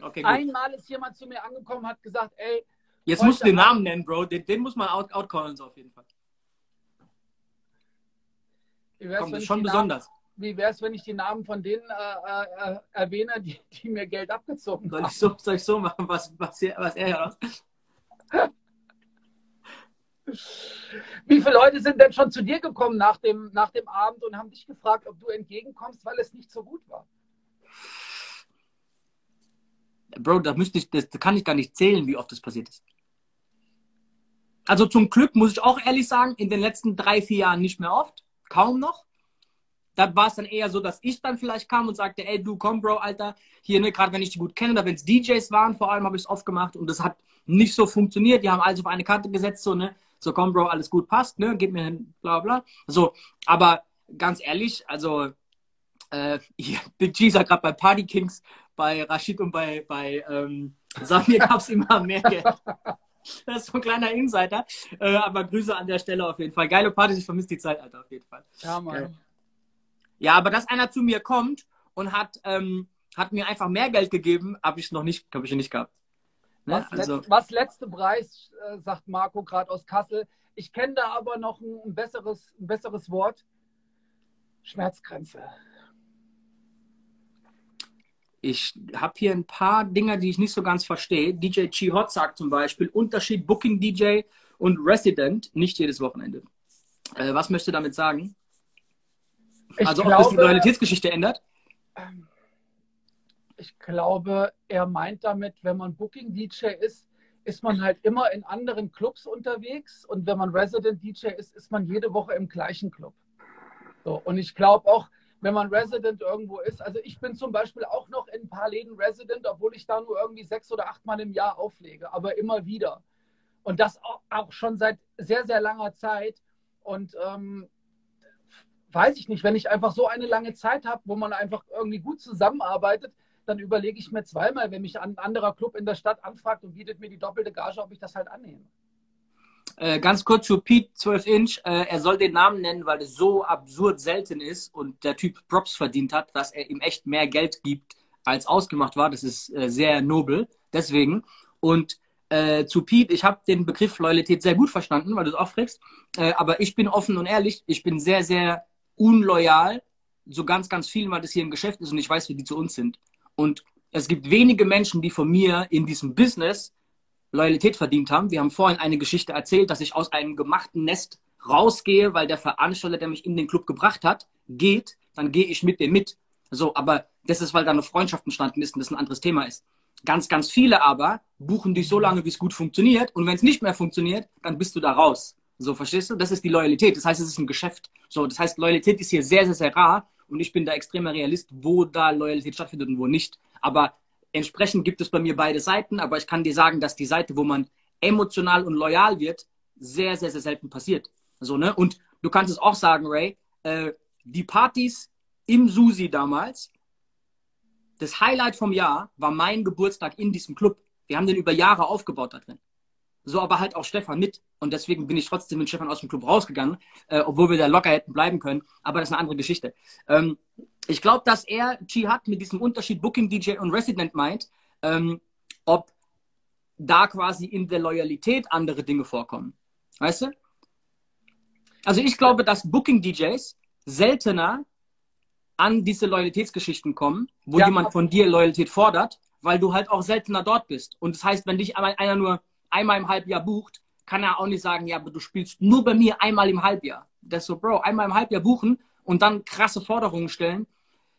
Okay, Einmal ist jemand zu mir angekommen, hat gesagt, ey. Jetzt musst du den Namen nennen, Bro. Den, den muss man out, outcallen, so auf jeden Fall. Komm, das ist schon besonders. Wie wäre es, wenn ich die Namen von denen äh, äh, erwähne, die, die, mir Geld abgezogen soll haben? Ich so, soll ich so machen, was, was, er, was er heraus? Wie viele Leute sind denn schon zu dir gekommen nach dem, nach dem Abend und haben dich gefragt, ob du entgegenkommst, weil es nicht so gut war? Bro, da müsste ich, das kann ich gar nicht zählen, wie oft das passiert ist. Also zum Glück muss ich auch ehrlich sagen, in den letzten drei, vier Jahren nicht mehr oft, kaum noch. Da war es dann eher so, dass ich dann vielleicht kam und sagte, ey, du komm, Bro, Alter, hier, ne, gerade wenn ich die gut kenne, oder wenn es DJs waren, vor allem habe ich es oft gemacht und das hat nicht so funktioniert. Die haben alles auf eine Karte gesetzt, so, ne, so komm, Bro, alles gut passt, ne, gib mir hin, bla, bla. So, aber ganz ehrlich, also, äh, hier, Big G sagt gerade bei Party Kings, bei Rashid und bei, bei ähm, Samir gab es immer mehr Geld. Das ist so ein kleiner Insider. Äh, aber Grüße an der Stelle auf jeden Fall. Geile Party, ich vermisse die Zeit, Alter, auf jeden Fall. Ja, Mann. Äh, ja, aber dass einer zu mir kommt und hat, ähm, hat mir einfach mehr Geld gegeben, habe ich noch nicht, habe ich nicht gehabt. Ne? Was, also, letzt, was letzte Preis, äh, sagt Marco gerade aus Kassel. Ich kenne da aber noch ein, ein, besseres, ein besseres Wort. Schmerzgrenze ich habe hier ein paar Dinge, die ich nicht so ganz verstehe. DJ Chihot sagt zum Beispiel Unterschied Booking DJ und Resident, nicht jedes Wochenende. Äh, was möchtest du damit sagen? Also glaube, ob das die Loyalitätsgeschichte ändert? Ich glaube, er meint damit, wenn man Booking DJ ist, ist man halt immer in anderen Clubs unterwegs und wenn man Resident DJ ist, ist man jede Woche im gleichen Club. So, und ich glaube auch, wenn man Resident irgendwo ist, also ich bin zum Beispiel auch noch in ein paar Läden Resident, obwohl ich da nur irgendwie sechs oder acht Mal im Jahr auflege, aber immer wieder. Und das auch schon seit sehr, sehr langer Zeit. Und ähm, weiß ich nicht, wenn ich einfach so eine lange Zeit habe, wo man einfach irgendwie gut zusammenarbeitet, dann überlege ich mir zweimal, wenn mich ein anderer Club in der Stadt anfragt und bietet mir die doppelte Gage, ob ich das halt annehme. Äh, ganz kurz zu Pete 12 Inch. Äh, er soll den Namen nennen, weil es so absurd selten ist und der Typ Props verdient hat, dass er ihm echt mehr Geld gibt, als ausgemacht war. Das ist äh, sehr nobel. Deswegen. Und äh, zu Pete, ich habe den Begriff Loyalität sehr gut verstanden, weil du es auch fragst. Äh, aber ich bin offen und ehrlich. Ich bin sehr, sehr unloyal. So ganz, ganz viel, weil das hier ein Geschäft ist und ich weiß, wie die zu uns sind. Und es gibt wenige Menschen, die von mir in diesem Business Loyalität verdient haben. Wir haben vorhin eine Geschichte erzählt, dass ich aus einem gemachten Nest rausgehe, weil der Veranstalter, der mich in den Club gebracht hat, geht, dann gehe ich mit dem mit. So, aber das ist, weil da eine Freundschaft entstanden ist und das ein anderes Thema ist. Ganz, ganz viele aber buchen dich so lange, wie es gut funktioniert. Und wenn es nicht mehr funktioniert, dann bist du da raus. So, verstehst du? Das ist die Loyalität. Das heißt, es ist ein Geschäft. So, das heißt, Loyalität ist hier sehr, sehr, sehr rar und ich bin da extremer Realist, wo da Loyalität stattfindet und wo nicht. Aber entsprechend gibt es bei mir beide Seiten, aber ich kann dir sagen, dass die Seite, wo man emotional und loyal wird, sehr, sehr, sehr selten passiert. So, ne? Und du kannst es auch sagen, Ray, äh, die Partys im Susi damals, das Highlight vom Jahr war mein Geburtstag in diesem Club. Wir haben den über Jahre aufgebaut da drin so aber halt auch Stefan mit. Und deswegen bin ich trotzdem mit Stefan aus dem Club rausgegangen, äh, obwohl wir da locker hätten bleiben können. Aber das ist eine andere Geschichte. Ähm, ich glaube, dass er Jihad mit diesem Unterschied Booking DJ und Resident meint, ähm, ob da quasi in der Loyalität andere Dinge vorkommen. Weißt du? Also ich glaube, dass Booking DJs seltener an diese Loyalitätsgeschichten kommen, wo ja. jemand von dir Loyalität fordert, weil du halt auch seltener dort bist. Und das heißt, wenn dich einer nur einmal im Halbjahr bucht, kann er auch nicht sagen, ja, aber du spielst nur bei mir einmal im Halbjahr. Das ist so, Bro, einmal im Halbjahr buchen und dann krasse Forderungen stellen,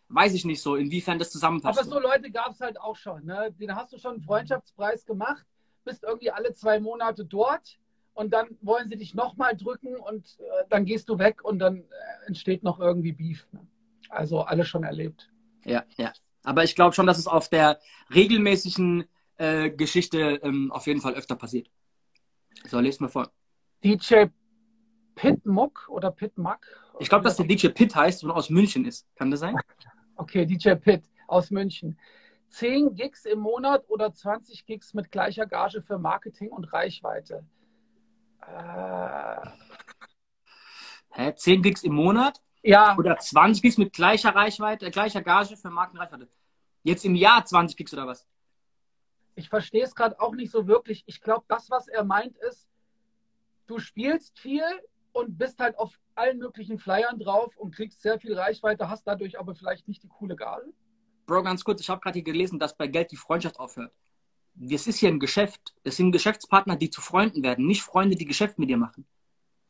weiß ich nicht so, inwiefern das zusammenpasst. Aber so Leute gab es halt auch schon. Ne? Den hast du schon einen Freundschaftspreis gemacht, bist irgendwie alle zwei Monate dort und dann wollen sie dich nochmal drücken und äh, dann gehst du weg und dann äh, entsteht noch irgendwie Beef. Ne? Also alles schon erlebt. Ja, ja. Aber ich glaube schon, dass es auf der regelmäßigen äh, Geschichte ähm, auf jeden Fall öfter passiert. So, lest mal vor. DJ Pitmuck oder Pitmuck? Ich glaube, dass der DJ Pitt heißt und aus München ist. Kann das sein? Okay, DJ Pitt aus München. 10 Gigs im Monat oder 20 Gigs mit gleicher Gage für Marketing und Reichweite? Äh... Hä? 10 Gigs im Monat? Ja. Oder 20 Gigs mit gleicher Reichweite, äh, gleicher Gage für Marketing und Reichweite? Jetzt im Jahr 20 Gigs oder was? Ich verstehe es gerade auch nicht so wirklich. Ich glaube, das, was er meint, ist, du spielst viel und bist halt auf allen möglichen Flyern drauf und kriegst sehr viel Reichweite, hast dadurch aber vielleicht nicht die coole Gage. Bro, ganz kurz, ich habe gerade hier gelesen, dass bei Geld die Freundschaft aufhört. Es ist hier ein Geschäft. Es sind Geschäftspartner, die zu Freunden werden, nicht Freunde, die Geschäft mit dir machen.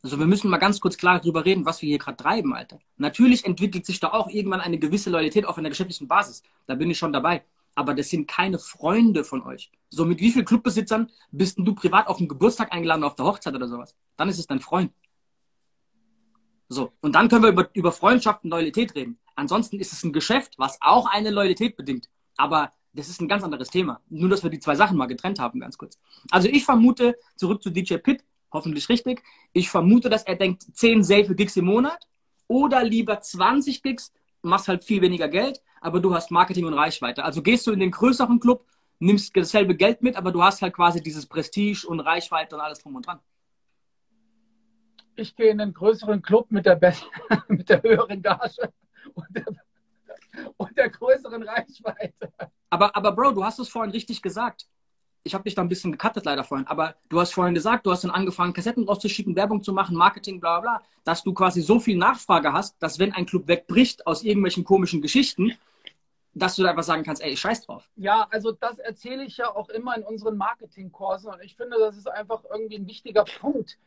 Also wir müssen mal ganz kurz klar darüber reden, was wir hier gerade treiben, Alter. Natürlich entwickelt sich da auch irgendwann eine gewisse Loyalität auf einer geschäftlichen Basis. Da bin ich schon dabei aber das sind keine Freunde von euch. So, mit wie vielen Clubbesitzern bist du privat auf den Geburtstag eingeladen, auf der Hochzeit oder sowas? Dann ist es dein Freund. So, und dann können wir über, über Freundschaft und Loyalität reden. Ansonsten ist es ein Geschäft, was auch eine Loyalität bedingt. Aber das ist ein ganz anderes Thema. Nur, dass wir die zwei Sachen mal getrennt haben, ganz kurz. Also ich vermute, zurück zu DJ Pitt, hoffentlich richtig, ich vermute, dass er denkt, 10 safe Gigs im Monat oder lieber 20 Gigs, machst halt viel weniger Geld, aber du hast Marketing und Reichweite. Also gehst du in den größeren Club, nimmst dasselbe Geld mit, aber du hast halt quasi dieses Prestige und Reichweite und alles drum und dran. Ich gehe in den größeren Club mit der, mit der höheren Gage und der, und der größeren Reichweite. Aber, aber Bro, du hast es vorhin richtig gesagt ich habe dich da ein bisschen gecuttet leider vorhin, aber du hast vorhin gesagt, du hast dann angefangen, Kassetten rauszuschicken, Werbung zu machen, Marketing, bla bla, dass du quasi so viel Nachfrage hast, dass wenn ein Club wegbricht aus irgendwelchen komischen Geschichten, dass du da einfach sagen kannst, ey, ich scheiß drauf. Ja, also das erzähle ich ja auch immer in unseren Marketingkursen und ich finde, das ist einfach irgendwie ein wichtiger Punkt.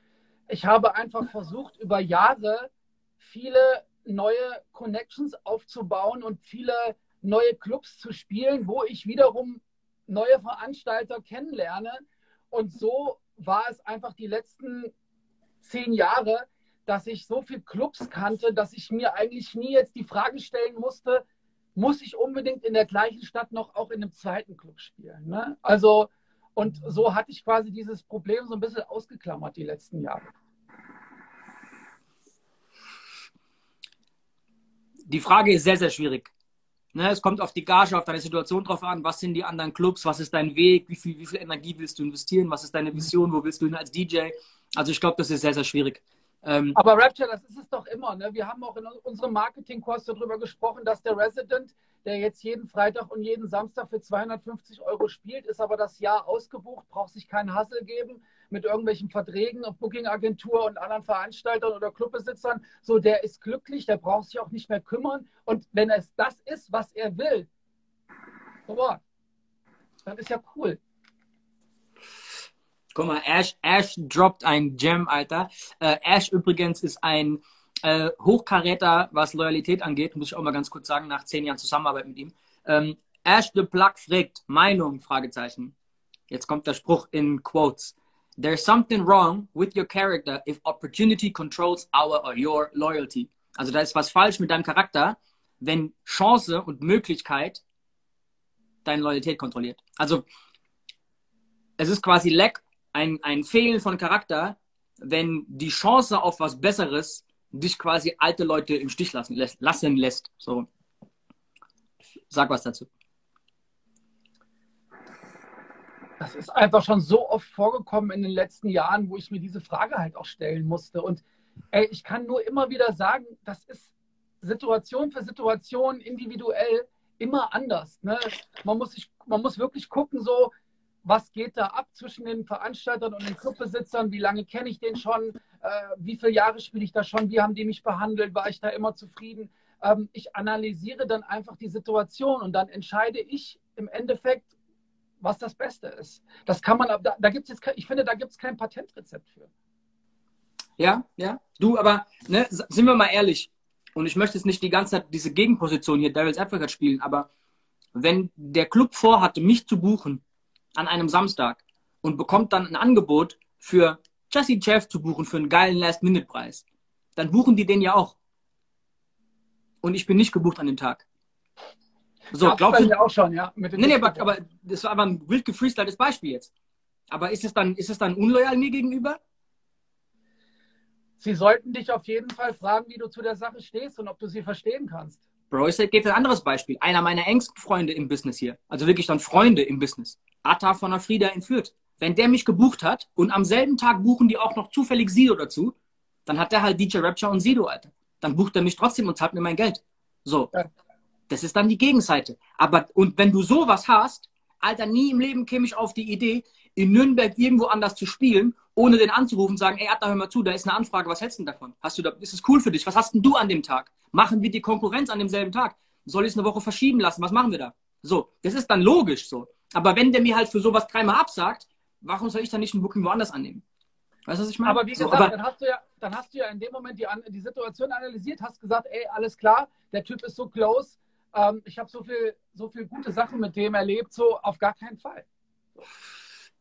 Ich habe einfach versucht, über Jahre viele neue Connections aufzubauen und viele neue Clubs zu spielen, wo ich wiederum neue Veranstalter kennenlerne und so war es einfach die letzten zehn Jahre, dass ich so viele Clubs kannte, dass ich mir eigentlich nie jetzt die Frage stellen musste, muss ich unbedingt in der gleichen Stadt noch auch in einem zweiten Club spielen. Ne? Also, und so hatte ich quasi dieses Problem so ein bisschen ausgeklammert die letzten Jahre. Die Frage ist sehr, sehr schwierig. Ne, es kommt auf die Gage, auf deine Situation drauf an. Was sind die anderen Clubs? Was ist dein Weg? Wie viel, wie viel Energie willst du investieren? Was ist deine Vision? Wo willst du hin als DJ? Also ich glaube, das ist sehr, sehr schwierig. Ähm, Aber Rapture, das ist es doch immer. Ne? Wir haben auch in unserem Marketingkurs darüber gesprochen, dass der Resident, der jetzt jeden Freitag und jeden Samstag für 250 Euro spielt, ist aber das Jahr ausgebucht, braucht sich keinen Hassel geben mit irgendwelchen Verträgen auf Booking-Agentur und anderen Veranstaltern oder Clubbesitzern. So, der ist glücklich, der braucht sich auch nicht mehr kümmern. Und wenn es das ist, was er will, so what? Dann ist ja cool. Guck mal, Ash, Ash droppt ein Gem, Alter. Äh, Ash übrigens ist ein äh, Hochkaräter, was Loyalität angeht, muss ich auch mal ganz kurz sagen, nach zehn Jahren Zusammenarbeit mit ihm. Ähm, Ash the Plug fragt, Meinung, Fragezeichen. Jetzt kommt der Spruch in Quotes. There's something wrong with your character if opportunity controls our or your loyalty. Also da ist was falsch mit deinem Charakter, wenn Chance und Möglichkeit deine Loyalität kontrolliert. Also es ist quasi Lack, ein, ein Fehlen von Charakter, wenn die Chance auf was Besseres dich quasi alte Leute im Stich lassen lässt. Lassen lässt. So. Sag was dazu. das ist einfach schon so oft vorgekommen in den letzten Jahren, wo ich mir diese Frage halt auch stellen musste. Und ey, ich kann nur immer wieder sagen, das ist Situation für Situation individuell immer anders. Ne? Man, muss sich, man muss wirklich gucken, so, was geht da ab zwischen den Veranstaltern und den Clubbesitzern, wie lange kenne ich den schon, äh, wie viele Jahre spiele ich da schon, wie haben die mich behandelt, war ich da immer zufrieden. Ähm, ich analysiere dann einfach die Situation und dann entscheide ich im Endeffekt, was das Beste ist. Das kann man, da, da gibt es jetzt, ich finde, da gibt es kein Patentrezept für. Ja, ja. Du, aber ne, sind wir mal ehrlich, und ich möchte jetzt nicht die ganze Zeit diese Gegenposition hier Devil's Advocate spielen, aber wenn der Club vorhatte, mich zu buchen an einem Samstag und bekommt dann ein Angebot für Jesse Jeff zu buchen für einen geilen Last-Minute-Preis, dann buchen die den ja auch. Und ich bin nicht gebucht an dem Tag. So, glaubst du? auch schon, ja. Mit nee, nee, aber, aber, das war aber ein wild gefreestyltes Beispiel jetzt. Aber ist es dann, ist es dann unloyal mir gegenüber? Sie sollten dich auf jeden Fall fragen, wie du zu der Sache stehst und ob du sie verstehen kannst. Bro, ich gebe ein anderes Beispiel. Einer meiner engsten Freunde im Business hier, also wirklich dann Freunde im Business, Atta von der Frieda entführt. Wenn der mich gebucht hat und am selben Tag buchen die auch noch zufällig Sido dazu, dann hat der halt DJ Rapture und Sido, Alter. Dann bucht er mich trotzdem und zahlt mir mein Geld. So. Ja. Das ist dann die Gegenseite. Aber, und wenn du sowas hast, Alter, nie im Leben käme ich auf die Idee, in Nürnberg irgendwo anders zu spielen, ohne den anzurufen und sagen, ey, Atta, hör mal zu, da ist eine Anfrage, was hältst du denn davon? Hast du da, ist es cool für dich? Was hast denn du an dem Tag? Machen wir die Konkurrenz an demselben Tag? Soll ich es eine Woche verschieben lassen? Was machen wir da? So, das ist dann logisch so. Aber wenn der mir halt für sowas dreimal absagt, warum soll ich dann nicht ein Booking woanders annehmen? Weißt du, was ich meine? Aber wie gesagt, so, aber, dann, hast du ja, dann hast du ja in dem Moment die, die Situation analysiert, hast gesagt, ey, alles klar, der Typ ist so close, ähm, ich habe so viel, so viel gute Sachen mit dem erlebt, so auf gar keinen Fall.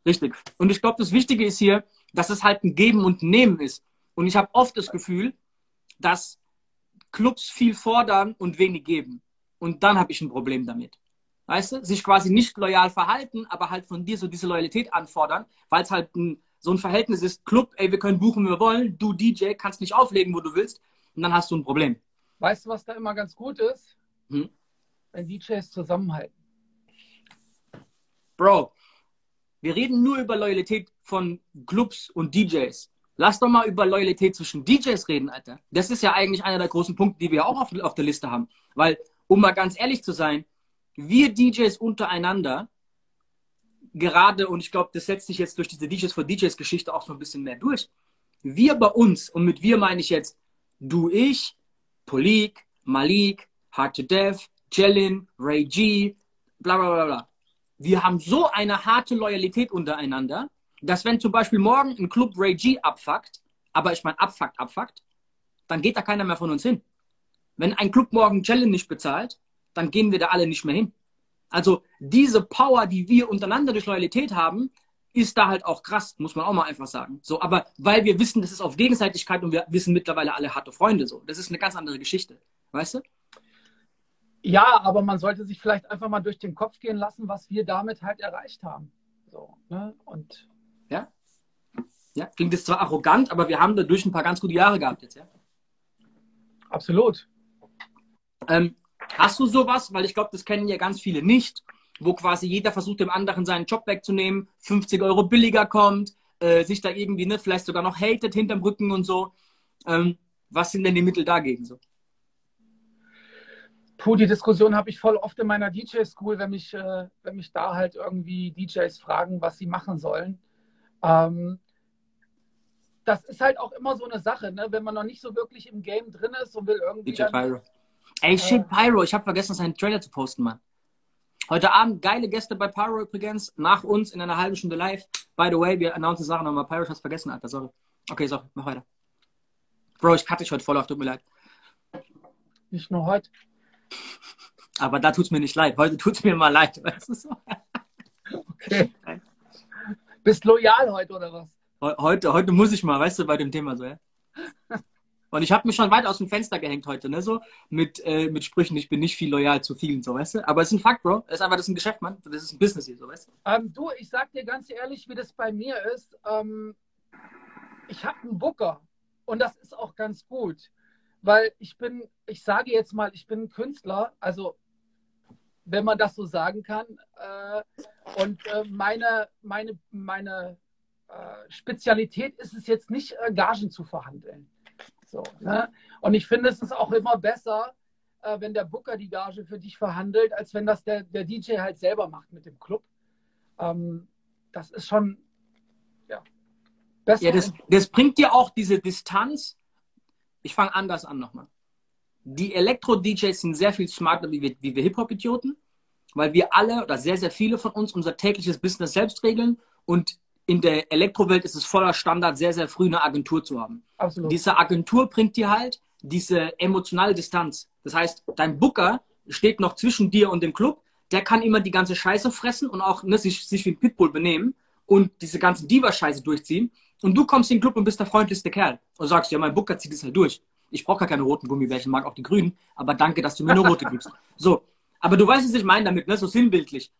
Richtig. Und ich glaube, das Wichtige ist hier, dass es halt ein Geben und Nehmen ist. Und ich habe oft das Gefühl, dass Clubs viel fordern und wenig geben. Und dann habe ich ein Problem damit. Weißt du? Sich quasi nicht loyal verhalten, aber halt von dir so diese Loyalität anfordern, weil es halt ein, so ein Verhältnis ist, Club, ey, wir können buchen, wir wollen, du DJ kannst nicht auflegen, wo du willst, und dann hast du ein Problem. Weißt du, was da immer ganz gut ist? Hm? wenn DJs zusammenhalten. Bro, wir reden nur über Loyalität von Clubs und DJs. Lass doch mal über Loyalität zwischen DJs reden, Alter. Das ist ja eigentlich einer der großen Punkte, die wir auch auf, auf der Liste haben. Weil, um mal ganz ehrlich zu sein, wir DJs untereinander, gerade, und ich glaube, das setzt sich jetzt durch diese DJs for DJs Geschichte auch so ein bisschen mehr durch. Wir bei uns, und mit wir meine ich jetzt du, ich, Polik, Malik, Hard to Death, Jellin, Ray G, bla bla bla bla. Wir haben so eine harte Loyalität untereinander, dass wenn zum Beispiel morgen ein Club Ray G abfuckt, aber ich meine abfuckt, abfuckt, dann geht da keiner mehr von uns hin. Wenn ein Club morgen Jellin nicht bezahlt, dann gehen wir da alle nicht mehr hin. Also diese Power, die wir untereinander durch Loyalität haben, ist da halt auch krass, muss man auch mal einfach sagen. So, aber weil wir wissen, das ist auf Gegenseitigkeit und wir wissen mittlerweile alle harte Freunde so. Das ist eine ganz andere Geschichte. Weißt du? Ja, aber man sollte sich vielleicht einfach mal durch den Kopf gehen lassen, was wir damit halt erreicht haben. So, ne? Und ja. Ja, klingt jetzt zwar arrogant, aber wir haben dadurch ein paar ganz gute Jahre gehabt jetzt, ja. Absolut. Ähm, hast du sowas, weil ich glaube, das kennen ja ganz viele nicht, wo quasi jeder versucht, dem anderen seinen Job wegzunehmen, 50 Euro billiger kommt, äh, sich da irgendwie, ne, vielleicht sogar noch hatet hinterm Rücken und so. Ähm, was sind denn die Mittel dagegen so? Puh, die Diskussion habe ich voll oft in meiner DJ-School, wenn mich, äh, wenn mich da halt irgendwie DJs fragen, was sie machen sollen. Ähm, das ist halt auch immer so eine Sache, ne? wenn man noch nicht so wirklich im Game drin ist und will irgendwie. DJ Pyro. Ey, shit, Pyro, ich habe vergessen, seinen Trailer zu posten, Mann. Heute Abend geile Gäste bei Pyro übrigens, nach uns in einer halben Stunde live. By the way, wir announcen Sachen nochmal. Pyro, ich hab's vergessen, Alter, sorry. Okay, so, mach weiter. Bro, ich cutte dich heute voll auf, tut mir leid. Nicht nur heute. Aber da tut es mir nicht leid. Heute tut es mir mal leid. Weißt du so? Okay. Bist loyal heute oder was? Heute, heute muss ich mal, weißt du, bei dem Thema so, ja. Und ich habe mich schon weit aus dem Fenster gehängt heute, ne, so mit, äh, mit Sprüchen, ich bin nicht viel loyal zu vielen, so, weißt du. Aber es ist ein Fakt, Bro. Es ist einfach, das ist ein Geschäft, Mann. Das ist ein Business hier, so, weißt du. Ähm, du, ich sag dir ganz ehrlich, wie das bei mir ist. Ähm, ich habe einen Booker und das ist auch ganz gut weil ich bin, ich sage jetzt mal, ich bin Künstler, also wenn man das so sagen kann. Äh, und äh, meine, meine, meine äh, Spezialität ist es jetzt nicht, äh, Gagen zu verhandeln. So, ne? Und ich finde, es ist auch immer besser, äh, wenn der Booker die Gage für dich verhandelt, als wenn das der, der DJ halt selber macht mit dem Club. Ähm, das ist schon ja, besser. Ja, das, das bringt dir auch diese Distanz ich fange anders an nochmal. Die Elektro-DJs sind sehr viel smarter wie wir, wie wir Hip-Hop-Idioten, weil wir alle oder sehr, sehr viele von uns unser tägliches Business selbst regeln und in der Elektrowelt ist es voller Standard, sehr, sehr früh eine Agentur zu haben. Absolut. Diese Agentur bringt dir halt diese emotionale Distanz. Das heißt, dein Booker steht noch zwischen dir und dem Club, der kann immer die ganze Scheiße fressen und auch ne, sich, sich wie ein Pitbull benehmen und diese ganze Diva-Scheiße durchziehen. Und du kommst in den Club und bist der freundlichste Kerl und sagst, ja, mein Booker zieht es halt durch. Ich brauche gar keine roten Gummibärchen, mag auch die grünen, aber danke, dass du mir nur rote gibst. So, aber du weißt, was ich meine damit, ne? so sinnbildlich.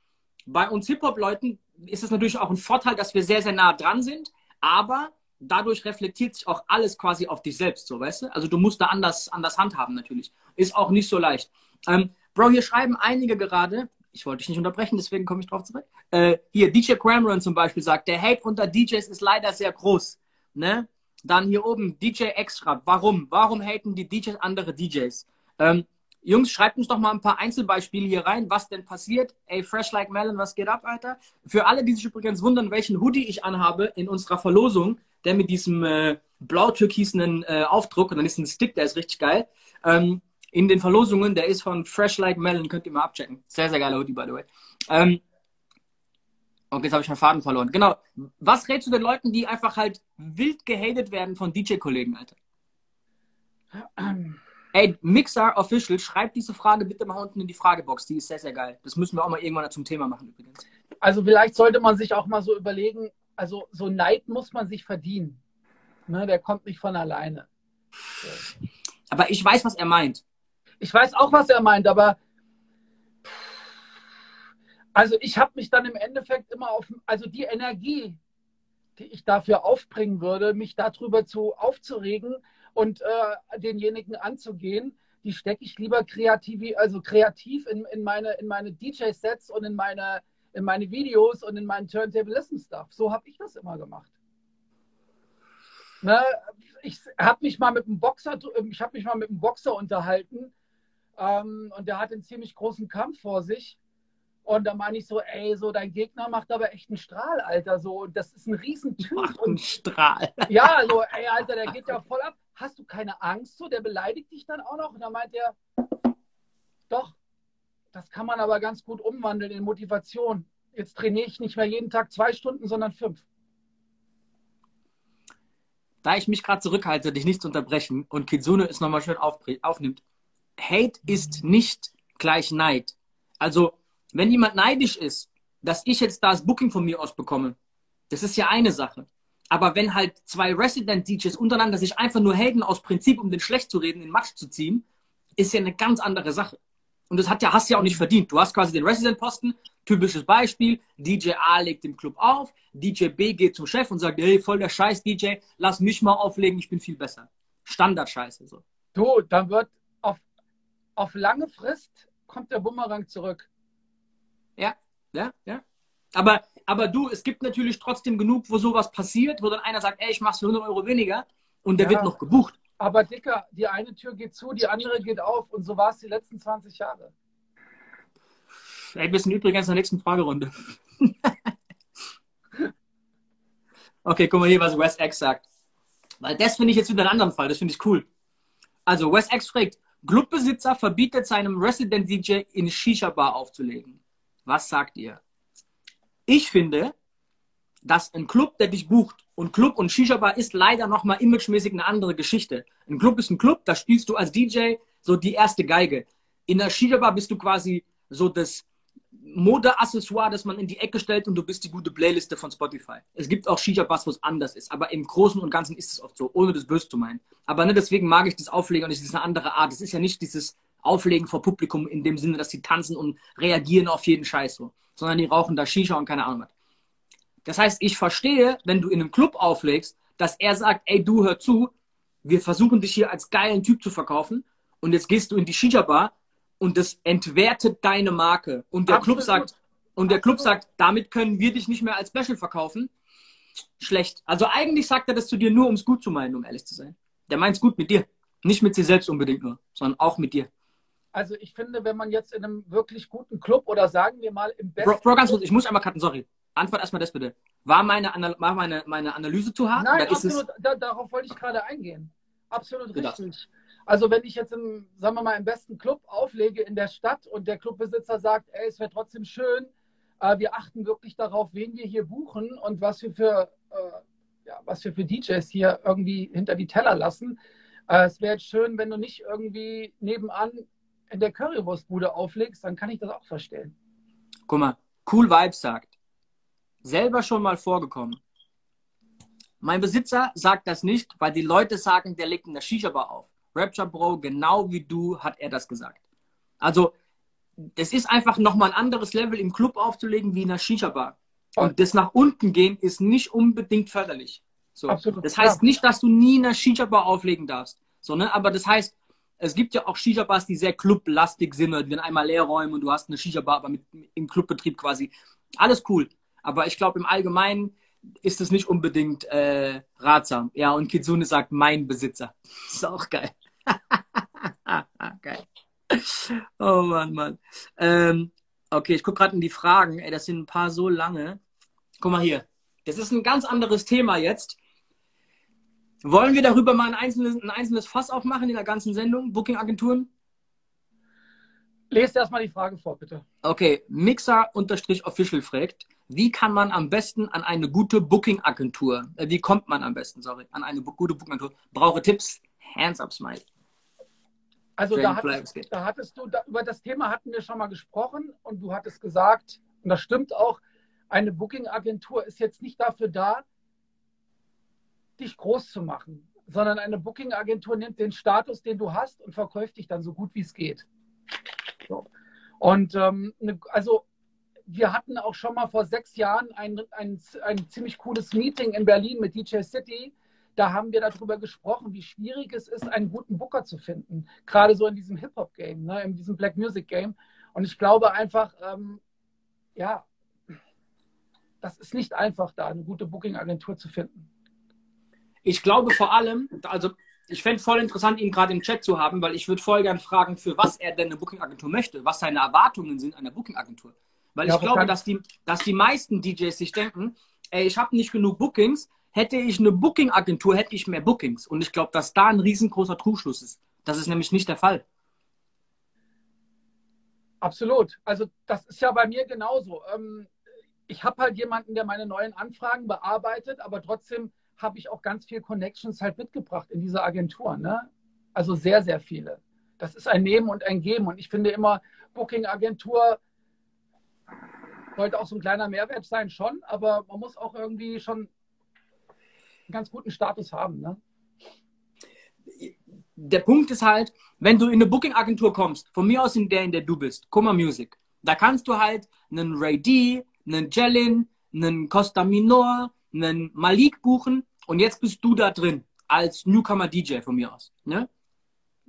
Bei uns Hip-Hop-Leuten ist es natürlich auch ein Vorteil, dass wir sehr, sehr nah dran sind, aber dadurch reflektiert sich auch alles quasi auf dich selbst, so, weißt du? Also du musst da anders, anders handhaben natürlich. Ist auch nicht so leicht. Ähm, Bro, hier schreiben einige gerade, ich wollte dich nicht unterbrechen, deswegen komme ich drauf zurück. Äh, hier, DJ Cameron zum Beispiel sagt, der Hate unter DJs ist leider sehr groß. Ne? Dann hier oben, DJ X schreibt, warum? Warum haten die DJs andere DJs? Ähm, Jungs, schreibt uns doch mal ein paar Einzelbeispiele hier rein, was denn passiert. Ey, Fresh Like Melon, was geht ab, Alter? Für alle, die sich übrigens wundern, welchen Hoodie ich anhabe in unserer Verlosung, der mit diesem äh, blau-türkisenen äh, Aufdruck, und dann ist ein Stick, der ist richtig geil. Ähm, in den Verlosungen. Der ist von Fresh Like Melon, könnt ihr mal abchecken. Sehr, sehr geiler Hoodie, by the way. Ähm, und jetzt habe ich meinen Faden verloren. Genau. Was rätst du den Leuten, die einfach halt wild gehatet werden von DJ-Kollegen, Alter? Ey, Mixer Official, schreibt diese Frage bitte mal unten in die Fragebox. Die ist sehr, sehr geil. Das müssen wir auch mal irgendwann zum Thema machen übrigens. Also vielleicht sollte man sich auch mal so überlegen, also so Neid muss man sich verdienen. Ne, der kommt nicht von alleine. Aber ich weiß, was er meint. Ich weiß auch, was er meint, aber also ich habe mich dann im Endeffekt immer auf, also die Energie, die ich dafür aufbringen würde, mich darüber zu aufzuregen und äh, denjenigen anzugehen, die stecke ich lieber kreativ, also kreativ in, in meine, in meine DJ-Sets und in meine, in meine Videos und in meinen Turntable-Listen-Stuff. So habe ich das immer gemacht. Ne? Ich habe mich mal mit einem Boxer, ich habe mich mal mit einem Boxer unterhalten, ähm, und der hat einen ziemlich großen Kampf vor sich. Und da meine ich so, ey, so dein Gegner macht aber echt einen Strahl, Alter. So, das ist ein Riesentyp. Macht einen Strahl. Ja, so, ey, Alter, der geht ja voll ab. Hast du keine Angst so? Der beleidigt dich dann auch noch. Und dann meint er, doch, das kann man aber ganz gut umwandeln in Motivation. Jetzt trainiere ich nicht mehr jeden Tag zwei Stunden, sondern fünf. Da ich mich gerade zurückhalte, dich nicht zu unterbrechen und Kitsune es nochmal schön aufnimmt, Hate ist nicht gleich Neid. Also, wenn jemand neidisch ist, dass ich jetzt das Booking von mir aus bekomme, Das ist ja eine Sache. Aber wenn halt zwei Resident-DJs untereinander sich einfach nur haten aus Prinzip, um den schlecht zu reden, in den Matsch zu ziehen, ist ja eine ganz andere Sache. Und das hat ja, hast ja auch nicht verdient. Du hast quasi den Resident-Posten, typisches Beispiel, DJ A legt im Club auf, DJ B geht zum Chef und sagt, hey, voll der Scheiß, DJ, lass mich mal auflegen, ich bin viel besser. Standard-Scheiße so. Du, dann wird auf, auf lange Frist kommt der Bumerang zurück. Ja, ja, ja. Aber, aber du, es gibt natürlich trotzdem genug, wo sowas passiert, wo dann einer sagt, ey, ich mach's für 100 Euro weniger und der ja, wird noch gebucht. Aber Dicker, die eine Tür geht zu, die andere geht auf und so war es die letzten 20 Jahre. Ey, wir sind übrigens in der nächsten Fragerunde. okay, guck mal hier, was Wes X sagt. Weil das finde ich jetzt wieder einen anderen Fall, das finde ich cool. Also Wes X fragt, Clubbesitzer verbietet seinem Resident DJ in Shisha-Bar aufzulegen. Was sagt ihr? Ich finde, dass ein Club, der dich bucht, und Club und Shisha-Bar ist leider nochmal imagemäßig eine andere Geschichte. Ein Club ist ein Club, da spielst du als DJ so die erste Geige. In der Shisha-Bar bist du quasi so das Mode-Accessoire, das man in die Ecke stellt und du bist die gute Playliste von Spotify. Es gibt auch Shisha-Bars, wo es anders ist, aber im Großen und Ganzen ist es oft so, ohne das böse zu meinen. Aber ne, deswegen mag ich das Auflegen und es ist eine andere Art. Es ist ja nicht dieses Auflegen vor Publikum in dem Sinne, dass sie tanzen und reagieren auf jeden Scheiß so, sondern die rauchen da Shisha und keine Ahnung was. Das heißt, ich verstehe, wenn du in einem Club auflegst, dass er sagt, ey, du hör zu, wir versuchen dich hier als geilen Typ zu verkaufen und jetzt gehst du in die Shisha-Bar und das entwertet deine Marke. Und der Absolut. Club sagt, und der Club sagt, damit können wir dich nicht mehr als Special verkaufen. Schlecht. Also eigentlich sagt er das zu dir nur, um es gut zu meinen, um ehrlich zu sein. Der meint es gut mit dir. Nicht mit sich selbst unbedingt nur, sondern auch mit dir. Also ich finde, wenn man jetzt in einem wirklich guten Club oder sagen wir mal im besten. Bro, Bro ganz kurz, ich muss einmal cutten, sorry. Antwort erstmal das bitte. War meine, Anal war meine, meine Analyse zu hart? Nein, absolut. Da, darauf wollte ich gerade eingehen. Absolut Gedacht. richtig. Also wenn ich jetzt im, sagen wir mal, im besten Club auflege in der Stadt und der Clubbesitzer sagt, ey, es wäre trotzdem schön, äh, wir achten wirklich darauf, wen wir hier buchen und was wir für, äh, ja, was wir für DJs hier irgendwie hinter die Teller lassen. Äh, es wäre jetzt schön, wenn du nicht irgendwie nebenan in der Currywurstbude auflegst, dann kann ich das auch verstehen. Guck mal, Cool Vibes sagt, selber schon mal vorgekommen. Mein Besitzer sagt das nicht, weil die Leute sagen, der legt in der Shisha-Bar auf. Rapture Bro, genau wie du, hat er das gesagt. Also, das ist einfach nochmal ein anderes Level im Club aufzulegen wie in der Shisha-Bar. Und das nach unten gehen ist nicht unbedingt förderlich. So. Absolut, das heißt ja. nicht, dass du nie in der Shisha-Bar auflegen darfst. So, ne? Aber das heißt, es gibt ja auch Shisha-Bars, die sehr clublastig sind, die dann einmal leer räumen und du hast eine Shisha-Bar, aber mit, im Clubbetrieb quasi. Alles cool. Aber ich glaube, im Allgemeinen ist es nicht unbedingt äh, ratsam. Ja, und Kitsune sagt, mein Besitzer. Ist auch geil. geil. Oh Mann, Mann. Ähm, okay, ich gucke gerade in die Fragen. Ey, das sind ein paar so lange. Guck mal hier. Das ist ein ganz anderes Thema jetzt. Wollen wir darüber mal ein einzelnes, ein einzelnes Fass aufmachen in der ganzen Sendung? Booking-Agenturen? Lest erstmal die Frage vor, bitte. Okay, Mixer-Official fragt, wie kann man am besten an eine gute Booking-Agentur, äh, wie kommt man am besten, sorry, an eine gute Booking-Agentur? Brauche Tipps? Hands up, Smile. Also da hattest, da hattest, du, da, über das Thema hatten wir schon mal gesprochen und du hattest gesagt, und das stimmt auch, eine Booking-Agentur ist jetzt nicht dafür da, dich groß zu machen, sondern eine Booking-Agentur nimmt den Status, den du hast und verkauft dich dann so gut wie es geht. So. Und ähm, ne, also wir hatten auch schon mal vor sechs Jahren ein, ein, ein ziemlich cooles Meeting in Berlin mit DJ City. Da haben wir darüber gesprochen, wie schwierig es ist, einen guten Booker zu finden. Gerade so in diesem Hip-Hop-Game, ne, in diesem Black Music-Game. Und ich glaube einfach, ähm, ja, das ist nicht einfach, da eine gute Booking-Agentur zu finden. Ich glaube vor allem, also ich fände voll interessant, ihn gerade im Chat zu haben, weil ich würde voll gern fragen, für was er denn eine Booking-Agentur möchte, was seine Erwartungen sind an der Booking-Agentur. Weil ja, ich glaube, dass die, dass die meisten DJs sich denken, ey, ich habe nicht genug Bookings, hätte ich eine Booking-Agentur, hätte ich mehr Bookings. Und ich glaube, dass da ein riesengroßer Trugschluss ist. Das ist nämlich nicht der Fall. Absolut. Also das ist ja bei mir genauso. Ähm, ich habe halt jemanden, der meine neuen Anfragen bearbeitet, aber trotzdem habe ich auch ganz viel Connections halt mitgebracht in diese Agentur. Ne? Also sehr, sehr viele. Das ist ein Nehmen und ein Geben. Und ich finde immer, Booking-Agentur sollte auch so ein kleiner Mehrwert sein, schon, aber man muss auch irgendwie schon einen ganz guten Status haben. Ne? Der Punkt ist halt, wenn du in eine Booking-Agentur kommst, von mir aus in der, in der du bist, Kummer Music, da kannst du halt einen Ray D, einen Jellin, einen Costa Minor, einen Malik buchen und jetzt bist du da drin als Newcomer DJ von mir aus. Ne?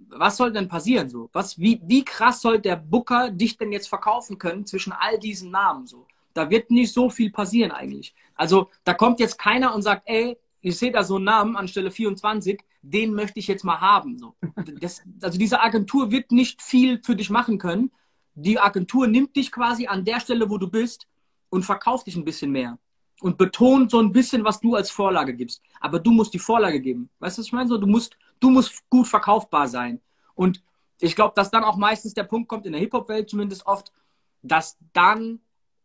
Was soll denn passieren so? Was, wie, wie krass soll der Booker dich denn jetzt verkaufen können zwischen all diesen Namen so? Da wird nicht so viel passieren eigentlich. Also da kommt jetzt keiner und sagt, ey, ich sehe da so einen Namen anstelle 24, den möchte ich jetzt mal haben. So. Das, also diese Agentur wird nicht viel für dich machen können. Die Agentur nimmt dich quasi an der Stelle, wo du bist und verkauft dich ein bisschen mehr und betont so ein bisschen, was du als Vorlage gibst. Aber du musst die Vorlage geben. Weißt du, was ich meine? So, du musst, du musst gut verkaufbar sein. Und ich glaube, dass dann auch meistens der Punkt kommt, in der Hip-Hop-Welt zumindest oft, dass dann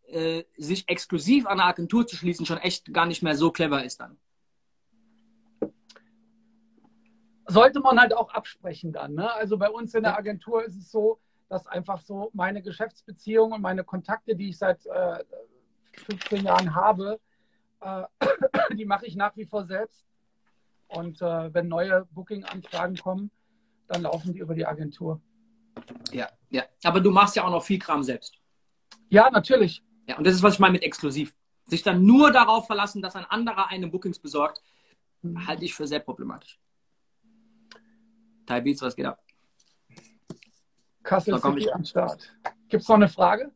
äh, sich exklusiv an eine Agentur zu schließen schon echt gar nicht mehr so clever ist dann. Sollte man halt auch absprechen dann. Ne? Also bei uns in der Agentur ist es so, dass einfach so meine Geschäftsbeziehungen und meine Kontakte, die ich seit äh, 15 Jahren habe, äh, die mache ich nach wie vor selbst. Und äh, wenn neue Booking-Anfragen kommen, dann laufen die über die Agentur. Ja, ja. Aber du machst ja auch noch viel Kram selbst. Ja, natürlich. Ja, und das ist, was ich meine mit exklusiv. Sich dann nur darauf verlassen, dass ein anderer einem Bookings besorgt, halte ich für sehr problematisch. Thai Beats, was geht ab? Kassel City am Start. Gibt es noch eine Frage?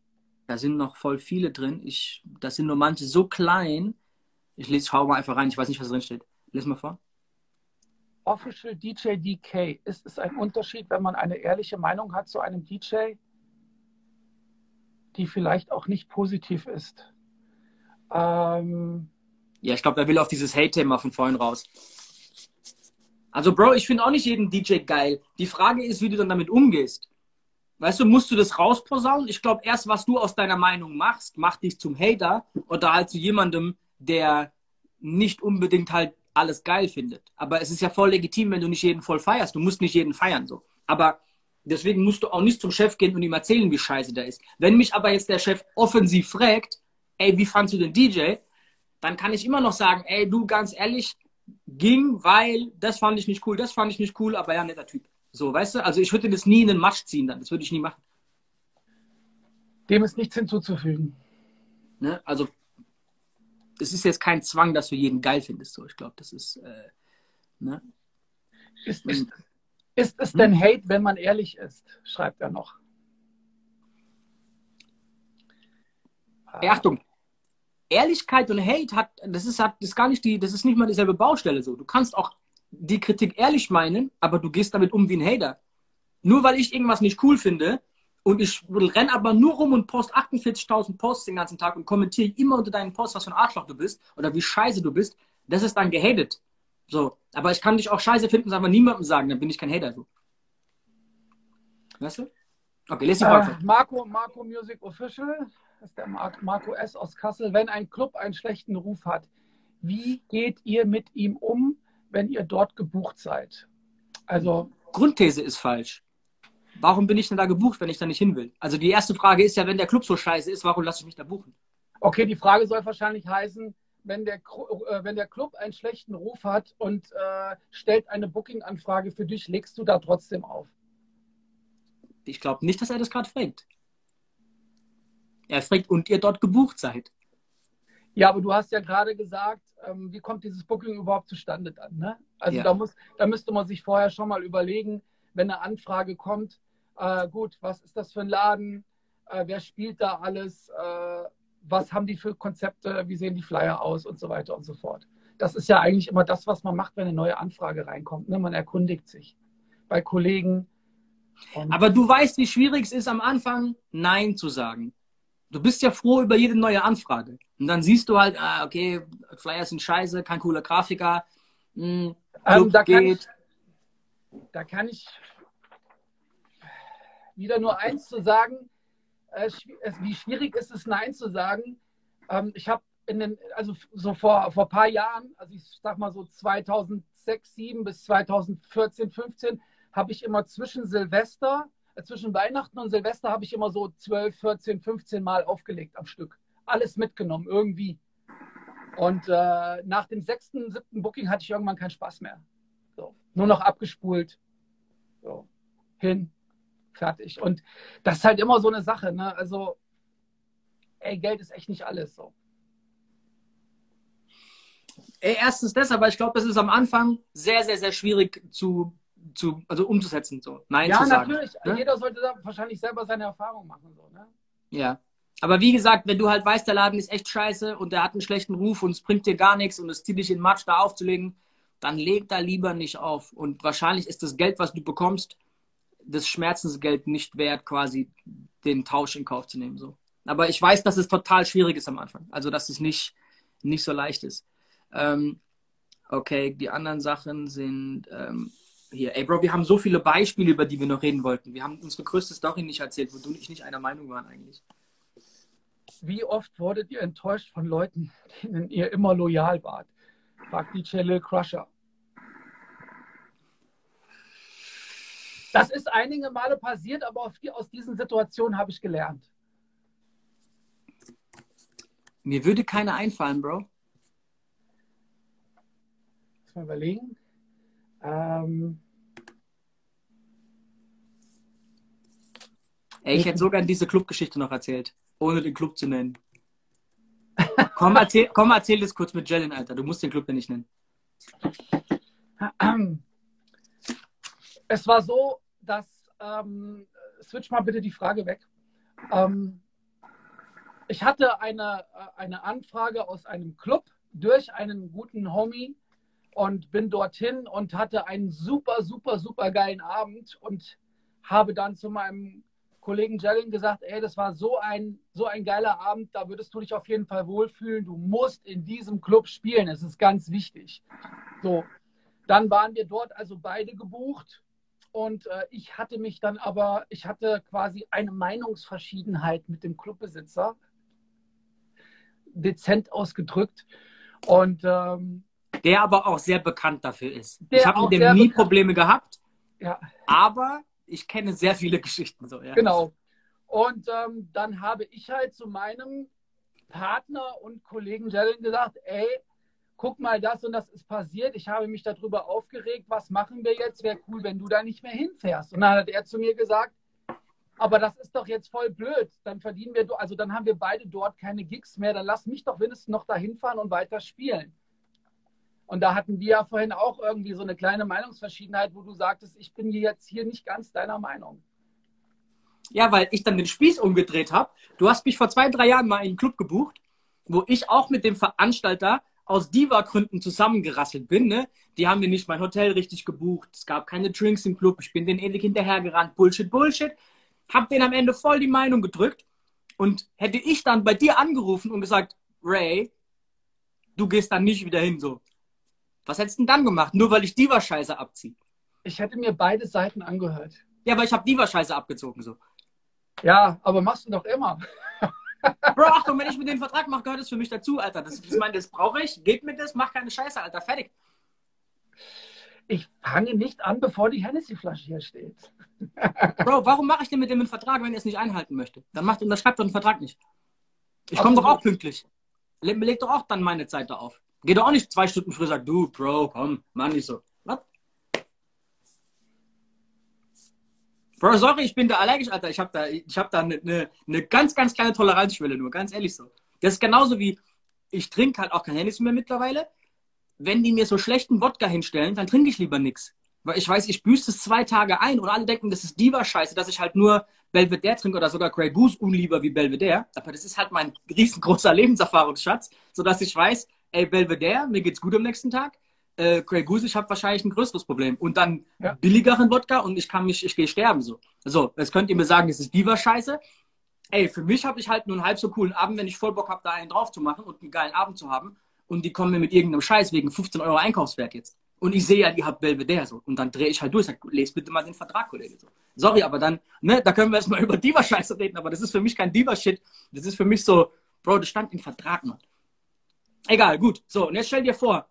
Da sind noch voll viele drin. Ich, das sind nur manche so klein. Ich lese, schau mal einfach rein. Ich weiß nicht, was drin steht. Lies mal vor. Official DJ DK. Ist es ein Unterschied, wenn man eine ehrliche Meinung hat zu einem DJ, die vielleicht auch nicht positiv ist? Ähm, ja, ich glaube, er will auf dieses Hate-Thema von vorhin raus. Also, Bro, ich finde auch nicht jeden DJ geil. Die Frage ist, wie du dann damit umgehst. Weißt du, musst du das rausposaunen? Ich glaube, erst was du aus deiner Meinung machst, macht dich zum Hater oder halt zu jemandem, der nicht unbedingt halt alles geil findet. Aber es ist ja voll legitim, wenn du nicht jeden voll feierst. Du musst nicht jeden feiern so. Aber deswegen musst du auch nicht zum Chef gehen und ihm erzählen, wie scheiße der ist. Wenn mich aber jetzt der Chef offensiv fragt, ey, wie fandst du den DJ? Dann kann ich immer noch sagen, ey, du, ganz ehrlich, ging, weil das fand ich nicht cool, das fand ich nicht cool, aber ja, netter Typ. So, weißt du? Also ich würde das nie in den Matsch ziehen dann. Das würde ich nie machen. Dem ist nichts hinzuzufügen. Ne? Also es ist jetzt kein Zwang, dass du jeden geil findest. So, ich glaube, das ist. Äh, ne? Ist, ist, ist es denn Hate, wenn man ehrlich ist? Schreibt er noch. Hey, Achtung, Ehrlichkeit und Hate hat, das ist, hat, das ist gar nicht die, das ist nicht mal dieselbe Baustelle so. Du kannst auch die Kritik ehrlich meinen, aber du gehst damit um wie ein Hater. Nur weil ich irgendwas nicht cool finde und ich renne aber nur rum und post 48.000 Posts den ganzen Tag und kommentiere immer unter deinen Posts, was für ein Arschloch du bist oder wie scheiße du bist, das ist dann gehatet. So, aber ich kann dich auch scheiße finden und einfach niemandem sagen, dann bin ich kein Hater. So. Weißt du? Okay, lese die Frage. Äh, Marco, Marco Music Official, das ist der Marco S. aus Kassel. Wenn ein Club einen schlechten Ruf hat, wie geht ihr mit ihm um? wenn ihr dort gebucht seid. Also Grundthese ist falsch. Warum bin ich denn da gebucht, wenn ich da nicht hin will? Also die erste Frage ist ja, wenn der Club so scheiße ist, warum lasse ich mich da buchen? Okay, die Frage soll wahrscheinlich heißen, wenn der, äh, wenn der Club einen schlechten Ruf hat und äh, stellt eine Booking-Anfrage für dich, legst du da trotzdem auf? Ich glaube nicht, dass er das gerade fragt. Er fragt, und ihr dort gebucht seid. Ja, aber du hast ja gerade gesagt, ähm, wie kommt dieses Booking überhaupt zustande dann? Ne? Also ja. da, muss, da müsste man sich vorher schon mal überlegen, wenn eine Anfrage kommt, äh, gut, was ist das für ein Laden? Äh, wer spielt da alles? Äh, was haben die für Konzepte? Wie sehen die Flyer aus? Und so weiter und so fort. Das ist ja eigentlich immer das, was man macht, wenn eine neue Anfrage reinkommt. Ne? Man erkundigt sich bei Kollegen. Aber du weißt, wie schwierig es ist, am Anfang Nein zu sagen du bist ja froh über jede neue Anfrage. Und dann siehst du halt, ah, okay, Flyers sind scheiße, kein cooler Grafiker. Mh, hm, ähm, da, kann ich, da kann ich wieder nur eins zu sagen. Äh, wie schwierig ist es, Nein zu sagen? Ähm, ich habe in den, also so vor, vor ein paar Jahren, also ich sag mal so 2006, 2007 bis 2014, 15, habe ich immer zwischen Silvester zwischen Weihnachten und Silvester habe ich immer so 12, 14, 15 Mal aufgelegt am Stück. alles mitgenommen, irgendwie. Und äh, nach dem sechsten, siebten Booking hatte ich irgendwann keinen Spaß mehr. So. Nur noch abgespult. So. Hin. Fertig. Und das ist halt immer so eine Sache. Ne? Also, ey, Geld ist echt nicht alles so. Ey, erstens das, aber ich glaube, das ist am Anfang sehr, sehr, sehr schwierig zu, zu also umzusetzen. So. Nein ja, zu sagen. natürlich. Ne? Jeder sollte da wahrscheinlich selber seine Erfahrung machen. So, ne? Ja. Aber wie gesagt, wenn du halt weißt, der Laden ist echt scheiße und der hat einen schlechten Ruf und es bringt dir gar nichts und es zieht dich in den Matsch, da aufzulegen, dann leg da lieber nicht auf. Und wahrscheinlich ist das Geld, was du bekommst, das Schmerzensgeld nicht wert, quasi den Tausch in Kauf zu nehmen. So. Aber ich weiß, dass es total schwierig ist am Anfang. Also, dass es nicht, nicht so leicht ist. Ähm, okay, die anderen Sachen sind ähm, hier. Ey, Bro, wir haben so viele Beispiele, über die wir noch reden wollten. Wir haben unsere größte Story nicht erzählt, wo du und ich nicht einer Meinung waren eigentlich. Wie oft wurdet ihr enttäuscht von Leuten, denen ihr immer loyal wart? Fragt DJ Lil Crusher. Das ist einige Male passiert, aber aus diesen Situationen habe ich gelernt. Mir würde keiner einfallen, Bro. Lass mal überlegen. Ähm, Ey, ich hätte sogar diese Clubgeschichte noch erzählt, ohne den Club zu nennen. komm, erzähl, komm, erzähl das kurz mit Jalen, Alter. Du musst den Club ja nicht nennen. Es war so, dass, ähm, switch mal bitte die Frage weg. Ähm, ich hatte eine, äh, eine Anfrage aus einem Club durch einen guten Homie und bin dorthin und hatte einen super, super, super geilen Abend und habe dann zu meinem Kollegen Jellin gesagt, ey, das war so ein, so ein geiler Abend, da würdest du dich auf jeden Fall wohlfühlen. Du musst in diesem Club spielen, es ist ganz wichtig. So, dann waren wir dort also beide gebucht und äh, ich hatte mich dann aber, ich hatte quasi eine Meinungsverschiedenheit mit dem Clubbesitzer, dezent ausgedrückt. Und ähm, der aber auch sehr bekannt dafür ist. Ich habe mit dem nie bekannt. Probleme gehabt, ja, aber ich kenne sehr viele Geschichten so. Ja. Genau. Und ähm, dann habe ich halt zu meinem Partner und Kollegen Jalen gesagt, ey, guck mal, das und das ist passiert. Ich habe mich darüber aufgeregt. Was machen wir jetzt? Wäre cool, wenn du da nicht mehr hinfährst. Und dann hat er zu mir gesagt, aber das ist doch jetzt voll blöd. Dann verdienen wir, also dann haben wir beide dort keine Gigs mehr. Dann lass mich doch wenigstens noch da hinfahren und weiter spielen. Und da hatten wir ja vorhin auch irgendwie so eine kleine Meinungsverschiedenheit, wo du sagtest, ich bin jetzt hier nicht ganz deiner Meinung. Ja, weil ich dann den Spieß umgedreht habe. Du hast mich vor zwei, drei Jahren mal in einen Club gebucht, wo ich auch mit dem Veranstalter aus Diva-Gründen zusammengerasselt bin. Ne? Die haben mir nicht mein Hotel richtig gebucht. Es gab keine Drinks im Club. Ich bin denen ewig hinterhergerannt. Bullshit, Bullshit. Hab denen am Ende voll die Meinung gedrückt. Und hätte ich dann bei dir angerufen und gesagt, Ray, du gehst dann nicht wieder hin, so. Was hättest du denn dann gemacht? Nur weil ich Diva-Scheiße abziehe. Ich hätte mir beide Seiten angehört. Ja, aber ich habe Diva-Scheiße abgezogen, so. Ja, aber machst du doch immer. Bro, Achtung, wenn ich mit dem Vertrag mache, gehört das für mich dazu, Alter. Das, meine, das brauche ich. Gebt mir das, mach keine Scheiße, Alter. Fertig. Ich fange nicht an, bevor die Hennessy-Flasche hier steht. Bro, warum mache ich denn mit dem einen Vertrag, wenn er es nicht einhalten möchte? Dann macht unterschreibt doch einen Vertrag nicht. Ich komme doch auch pünktlich. Leg, leg doch auch dann meine Zeit da auf. Geh doch auch nicht zwei Stunden früher sag, du, Bro, komm, mach nicht so. Bro, sorry, ich bin da allergisch, Alter. Ich habe da, ich hab da eine ne, ne ganz, ganz kleine Toleranzschwelle nur, ganz ehrlich so. Das ist genauso wie, ich trinke halt auch kein Hennessy mehr mittlerweile. Wenn die mir so schlechten Wodka hinstellen, dann trinke ich lieber nix. Weil ich weiß, ich büße es zwei Tage ein und alle denken, das ist Diva-Scheiße, dass ich halt nur Belvedere trinke oder sogar Grey Goose unlieber wie Belvedere. Aber das ist halt mein riesengroßer Lebenserfahrungsschatz, sodass ich weiß, ey, Belvedere, mir geht's gut am nächsten Tag. Äh, Grey Goose, ich habe wahrscheinlich ein größeres Problem. Und dann Ja. billigeren Wodka und ich kann mich, ich gehe sterben so. So, jetzt könnt ihr mir sagen, das ist Diva-Scheiße. Ey, für mich habe ich halt nur einen halb so coolen Abend, wenn ich voll Bock habe, da einen drauf zu machen und einen geilen Abend zu haben. Und die kommen mir mit irgendeinem Scheiß wegen 15 Euro Einkaufswert jetzt. Und ich sehe ja, ihr habt Belvedere so. Und dann drehe ich halt durch. Sag, lest bitte mal den Vertrag, Kollege. So. Sorry, aber dann, ne, da können wir erstmal über Diva-Scheiße reden, aber das ist für mich kein Diva-Shit. Das ist für mich so, Bro, das stand im Vertrag, Mann. Egal, gut. So, und jetzt stell dir vor,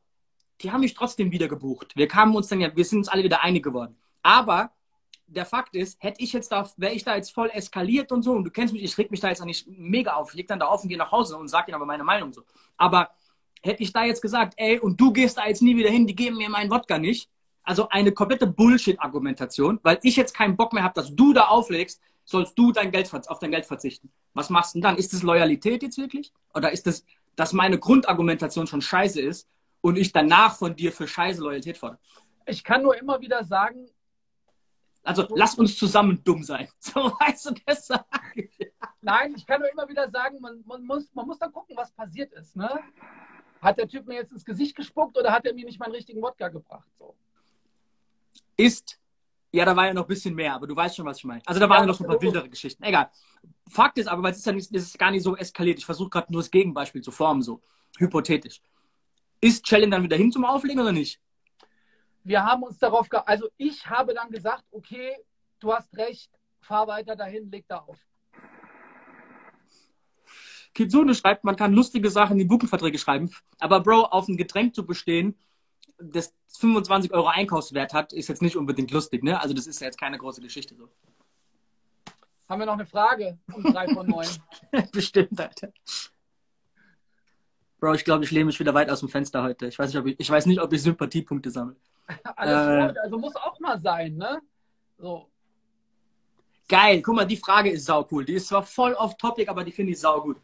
die haben mich trotzdem wieder gebucht. Wir kamen uns dann ja, wir sind uns alle wieder einig geworden. Aber der Fakt ist, hätte ich jetzt da, wäre ich da jetzt voll eskaliert und so, und du kennst mich, ich reg mich da jetzt nicht mega auf. Ich leg dann da auf und gehe nach Hause und sag ihnen aber meine Meinung so. Aber hätte ich da jetzt gesagt, ey, und du gehst da jetzt nie wieder hin, die geben mir meinen Wodka nicht. Also eine komplette Bullshit-Argumentation, weil ich jetzt keinen Bock mehr habe, dass du da auflegst, sollst du dein Geld, auf dein Geld verzichten. Was machst du denn dann? Ist das Loyalität jetzt wirklich? Oder ist das, dass meine Grundargumentation schon scheiße ist und ich danach von dir für scheiße Loyalität fordere? Ich kann nur immer wieder sagen, also lass uns zusammen dumm sein. So weißt du das sagen. Nein, ich kann nur immer wieder sagen, man, man, muss, man muss dann gucken, was passiert ist. Ne? Hat der Typ mir jetzt ins Gesicht gespuckt oder hat er mir nicht meinen richtigen Wodka gebracht? So. Ist, ja, da war ja noch ein bisschen mehr, aber du weißt schon, was ich meine. Also da waren ja, noch so ein paar wildere Geschichten. Egal. Fakt ist aber, weil es ist ja nicht, es ist gar nicht so eskaliert. Ich versuche gerade nur das Gegenbeispiel zu formen, so hypothetisch. Ist Challenge dann wieder hin zum Auflegen oder nicht? wir haben uns darauf, ge also ich habe dann gesagt, okay, du hast recht, fahr weiter dahin, leg da auf. Kitsune schreibt, man kann lustige Sachen in die Buchenverträge schreiben, aber Bro, auf ein Getränk zu bestehen, das 25 Euro Einkaufswert hat, ist jetzt nicht unbedingt lustig, ne? Also das ist ja jetzt keine große Geschichte so. Haben wir noch eine Frage um drei von neun? Bestimmt, Alter. Bro, ich glaube, ich lehne mich wieder weit aus dem Fenster heute. Ich weiß nicht, ob ich, ich, weiß nicht, ob ich Sympathiepunkte sammle. Alles äh, also muss auch mal sein, ne? So. Geil, guck mal, die Frage ist sau cool. Die ist zwar voll off topic, aber die finde ich sau gut.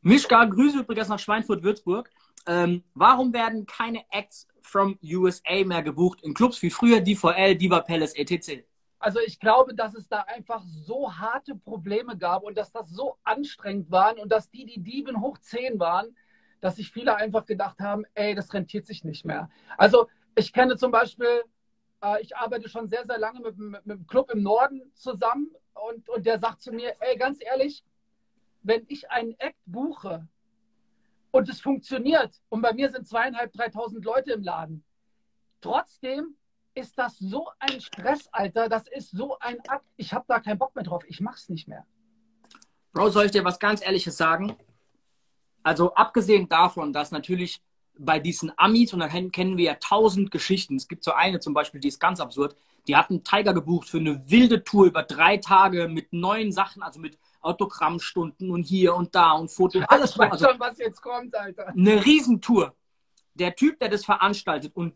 Mischka, Grüße übrigens nach Schweinfurt-Würzburg. Ähm, warum werden keine Acts from USA mehr gebucht in Clubs wie früher DVL, Diva Palace, etc.? Also ich glaube, dass es da einfach so harte Probleme gab und dass das so anstrengend waren und dass die, die Dieben hoch 10 waren, dass sich viele einfach gedacht haben, ey, das rentiert sich nicht mehr. Also ich kenne zum Beispiel, äh, ich arbeite schon sehr, sehr lange mit, mit, mit einem Club im Norden zusammen und, und der sagt zu mir, ey, ganz ehrlich, wenn ich einen Act buche und es funktioniert und bei mir sind zweieinhalb, dreitausend Leute im Laden, trotzdem ist das so ein Stress, Alter, das ist so ein Akt, ich habe da keinen Bock mehr drauf, ich mach's nicht mehr. Bro, soll ich dir was ganz Ehrliches sagen? Also abgesehen davon, dass natürlich bei diesen Amis, und da kennen wir ja tausend Geschichten. Es gibt so eine zum Beispiel, die ist ganz absurd. Die hatten Tiger gebucht für eine wilde Tour über drei Tage mit neuen Sachen, also mit Autogrammstunden und hier und da und Fotos. Alles ich weiß also, schon, was jetzt kommt, Alter. Eine Riesentour. Der Typ, der das veranstaltet und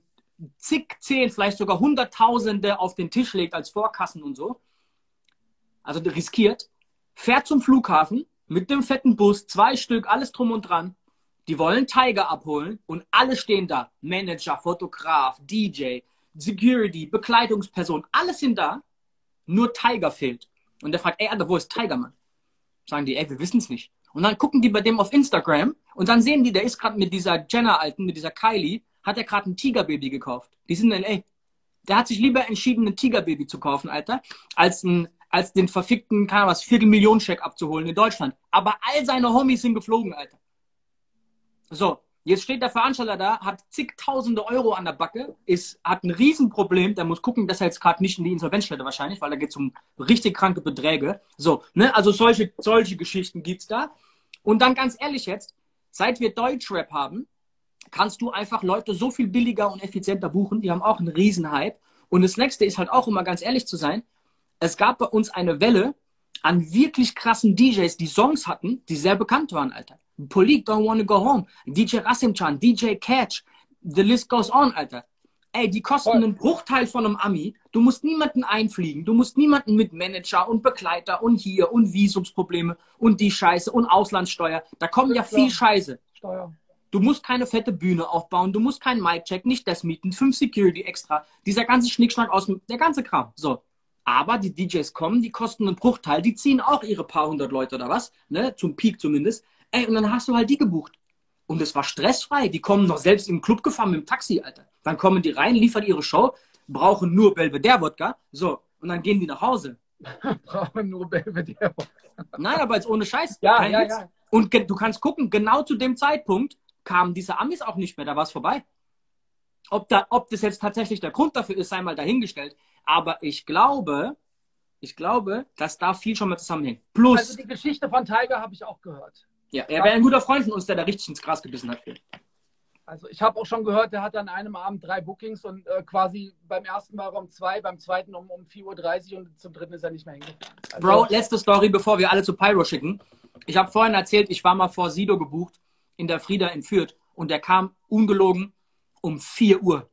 zig, zehn, vielleicht sogar Hunderttausende auf den Tisch legt als Vorkassen und so, also riskiert, fährt zum Flughafen mit dem fetten Bus, zwei Stück, alles drum und dran, die wollen Tiger abholen und alle stehen da. Manager, Fotograf, DJ, Security, Bekleidungsperson, alles sind da. Nur Tiger fehlt. Und der fragt, ey, Alter, wo ist Tiger, Mann? Sagen die, ey, wir wissen es nicht. Und dann gucken die bei dem auf Instagram und dann sehen die, der ist gerade mit dieser Jenner-Alten, mit dieser Kylie, hat er gerade ein Tigerbaby gekauft. Die sind in L.A. Der hat sich lieber entschieden, ein Tigerbaby zu kaufen, Alter, als, ein, als den verfickten, keine was, Viertelmillionen-Scheck abzuholen in Deutschland. Aber all seine Homies sind geflogen, Alter. So, jetzt steht der Veranstalter da, hat zigtausende Euro an der Backe, ist, hat ein Riesenproblem, der muss gucken, dass er jetzt gerade nicht in die Insolvenz stellt wahrscheinlich, weil da geht es um richtig kranke Beträge. So, ne, also solche, solche Geschichten gibt's da. Und dann ganz ehrlich jetzt, seit wir Deutschrap haben, kannst du einfach Leute so viel billiger und effizienter buchen, die haben auch einen Riesenhype. Und das nächste ist halt auch, um mal ganz ehrlich zu sein, es gab bei uns eine Welle an wirklich krassen DJs, die Songs hatten, die sehr bekannt waren, Alter. Polik, Don't Wanna Go Home, DJ Rasimchan, DJ Catch, the list goes on, Alter. Ey, die kosten Voll. einen Bruchteil von einem Ami. Du musst niemanden einfliegen. Du musst niemanden mit Manager und Begleiter und hier und Visumsprobleme und die Scheiße und Auslandssteuer. Da kommen ja viel Scheiße. Steuer. Du musst keine fette Bühne aufbauen. Du musst keinen Mic-Check, nicht das mieten, fünf Security extra. Dieser ganze Schnickschnack aus dem, der ganze Kram. So. Aber die DJs kommen, die kosten einen Bruchteil. Die ziehen auch ihre paar hundert Leute oder was. Ne? Zum Peak zumindest. Ey, und dann hast du halt die gebucht. Und es war stressfrei. Die kommen noch selbst im Club gefahren mit dem Taxi, Alter. Dann kommen die rein, liefern ihre Show, brauchen nur Belvedere-Wodka. So, und dann gehen die nach Hause. brauchen nur Belvedere-Wodka. Nein, aber jetzt ohne Scheiß. Ja, ja, ja. Und du kannst gucken, genau zu dem Zeitpunkt kamen diese Amis auch nicht mehr, da war es vorbei. Ob, da, ob das jetzt tatsächlich der Grund dafür ist, sei mal dahingestellt. Aber ich glaube, ich glaube, dass da viel schon mal zusammenhängt. Plus. Also die Geschichte von Tiger habe ich auch gehört. Ja, er wäre ein guter Freund von uns, der da richtig ins Gras gebissen hat. Also ich habe auch schon gehört, der hat an einem Abend drei Bookings und äh, quasi beim ersten war er um zwei, beim zweiten um, um 4.30 Uhr und zum dritten ist er nicht mehr hingefahren. Also, Bro, letzte Story, bevor wir alle zu Pyro schicken. Ich habe vorhin erzählt, ich war mal vor Sido gebucht in der Frieda in Fürth und der kam ungelogen um 4 Uhr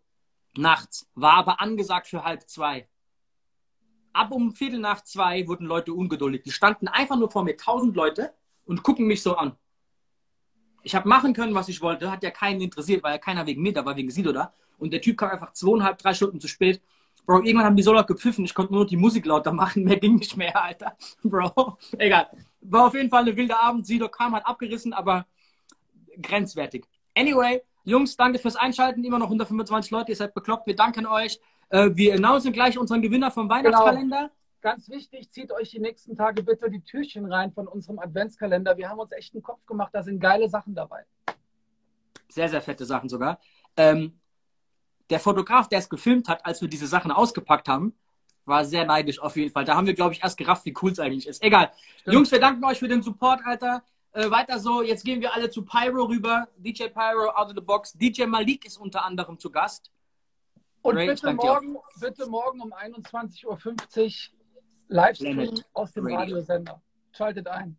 nachts, war aber angesagt für halb zwei. Ab um Viertel nach zwei wurden Leute ungeduldig. Die standen einfach nur vor mir, tausend Leute, und gucken mich so an. Ich habe machen können, was ich wollte, hat ja keinen interessiert, weil ja keiner wegen mir da war, wegen Sido da. Und der Typ kam einfach zweieinhalb, drei Stunden zu spät. Bro, irgendwann haben die so laut gepfiffen, ich konnte nur noch die Musik lauter machen, mehr ging nicht mehr, Alter. Bro, egal. War auf jeden Fall eine wilde Abend. Sido kam, hat abgerissen, aber grenzwertig. Anyway, Jungs, danke fürs Einschalten. Immer noch 125 Leute, ihr seid bekloppt. Wir danken euch. Äh, wir announcen gleich unseren Gewinner vom Weihnachtskalender. Genau. Ganz wichtig, zieht euch die nächsten Tage bitte die Türchen rein von unserem Adventskalender. Wir haben uns echt einen Kopf gemacht, da sind geile Sachen dabei. Sehr, sehr fette Sachen sogar. Ähm, der Fotograf, der es gefilmt hat, als wir diese Sachen ausgepackt haben, war sehr neidisch auf jeden Fall. Da haben wir, glaube ich, erst gerafft, wie cool es eigentlich ist. Egal. Stimmt. Jungs, wir danken euch für den Support, Alter. Äh, weiter so, jetzt gehen wir alle zu Pyro rüber. DJ Pyro out of the box. DJ Malik ist unter anderem zu Gast. Und Ray, bitte, morgen, bitte morgen um 21.50 Uhr Livestream aus dem Radio. Radiosender. Schaltet ein.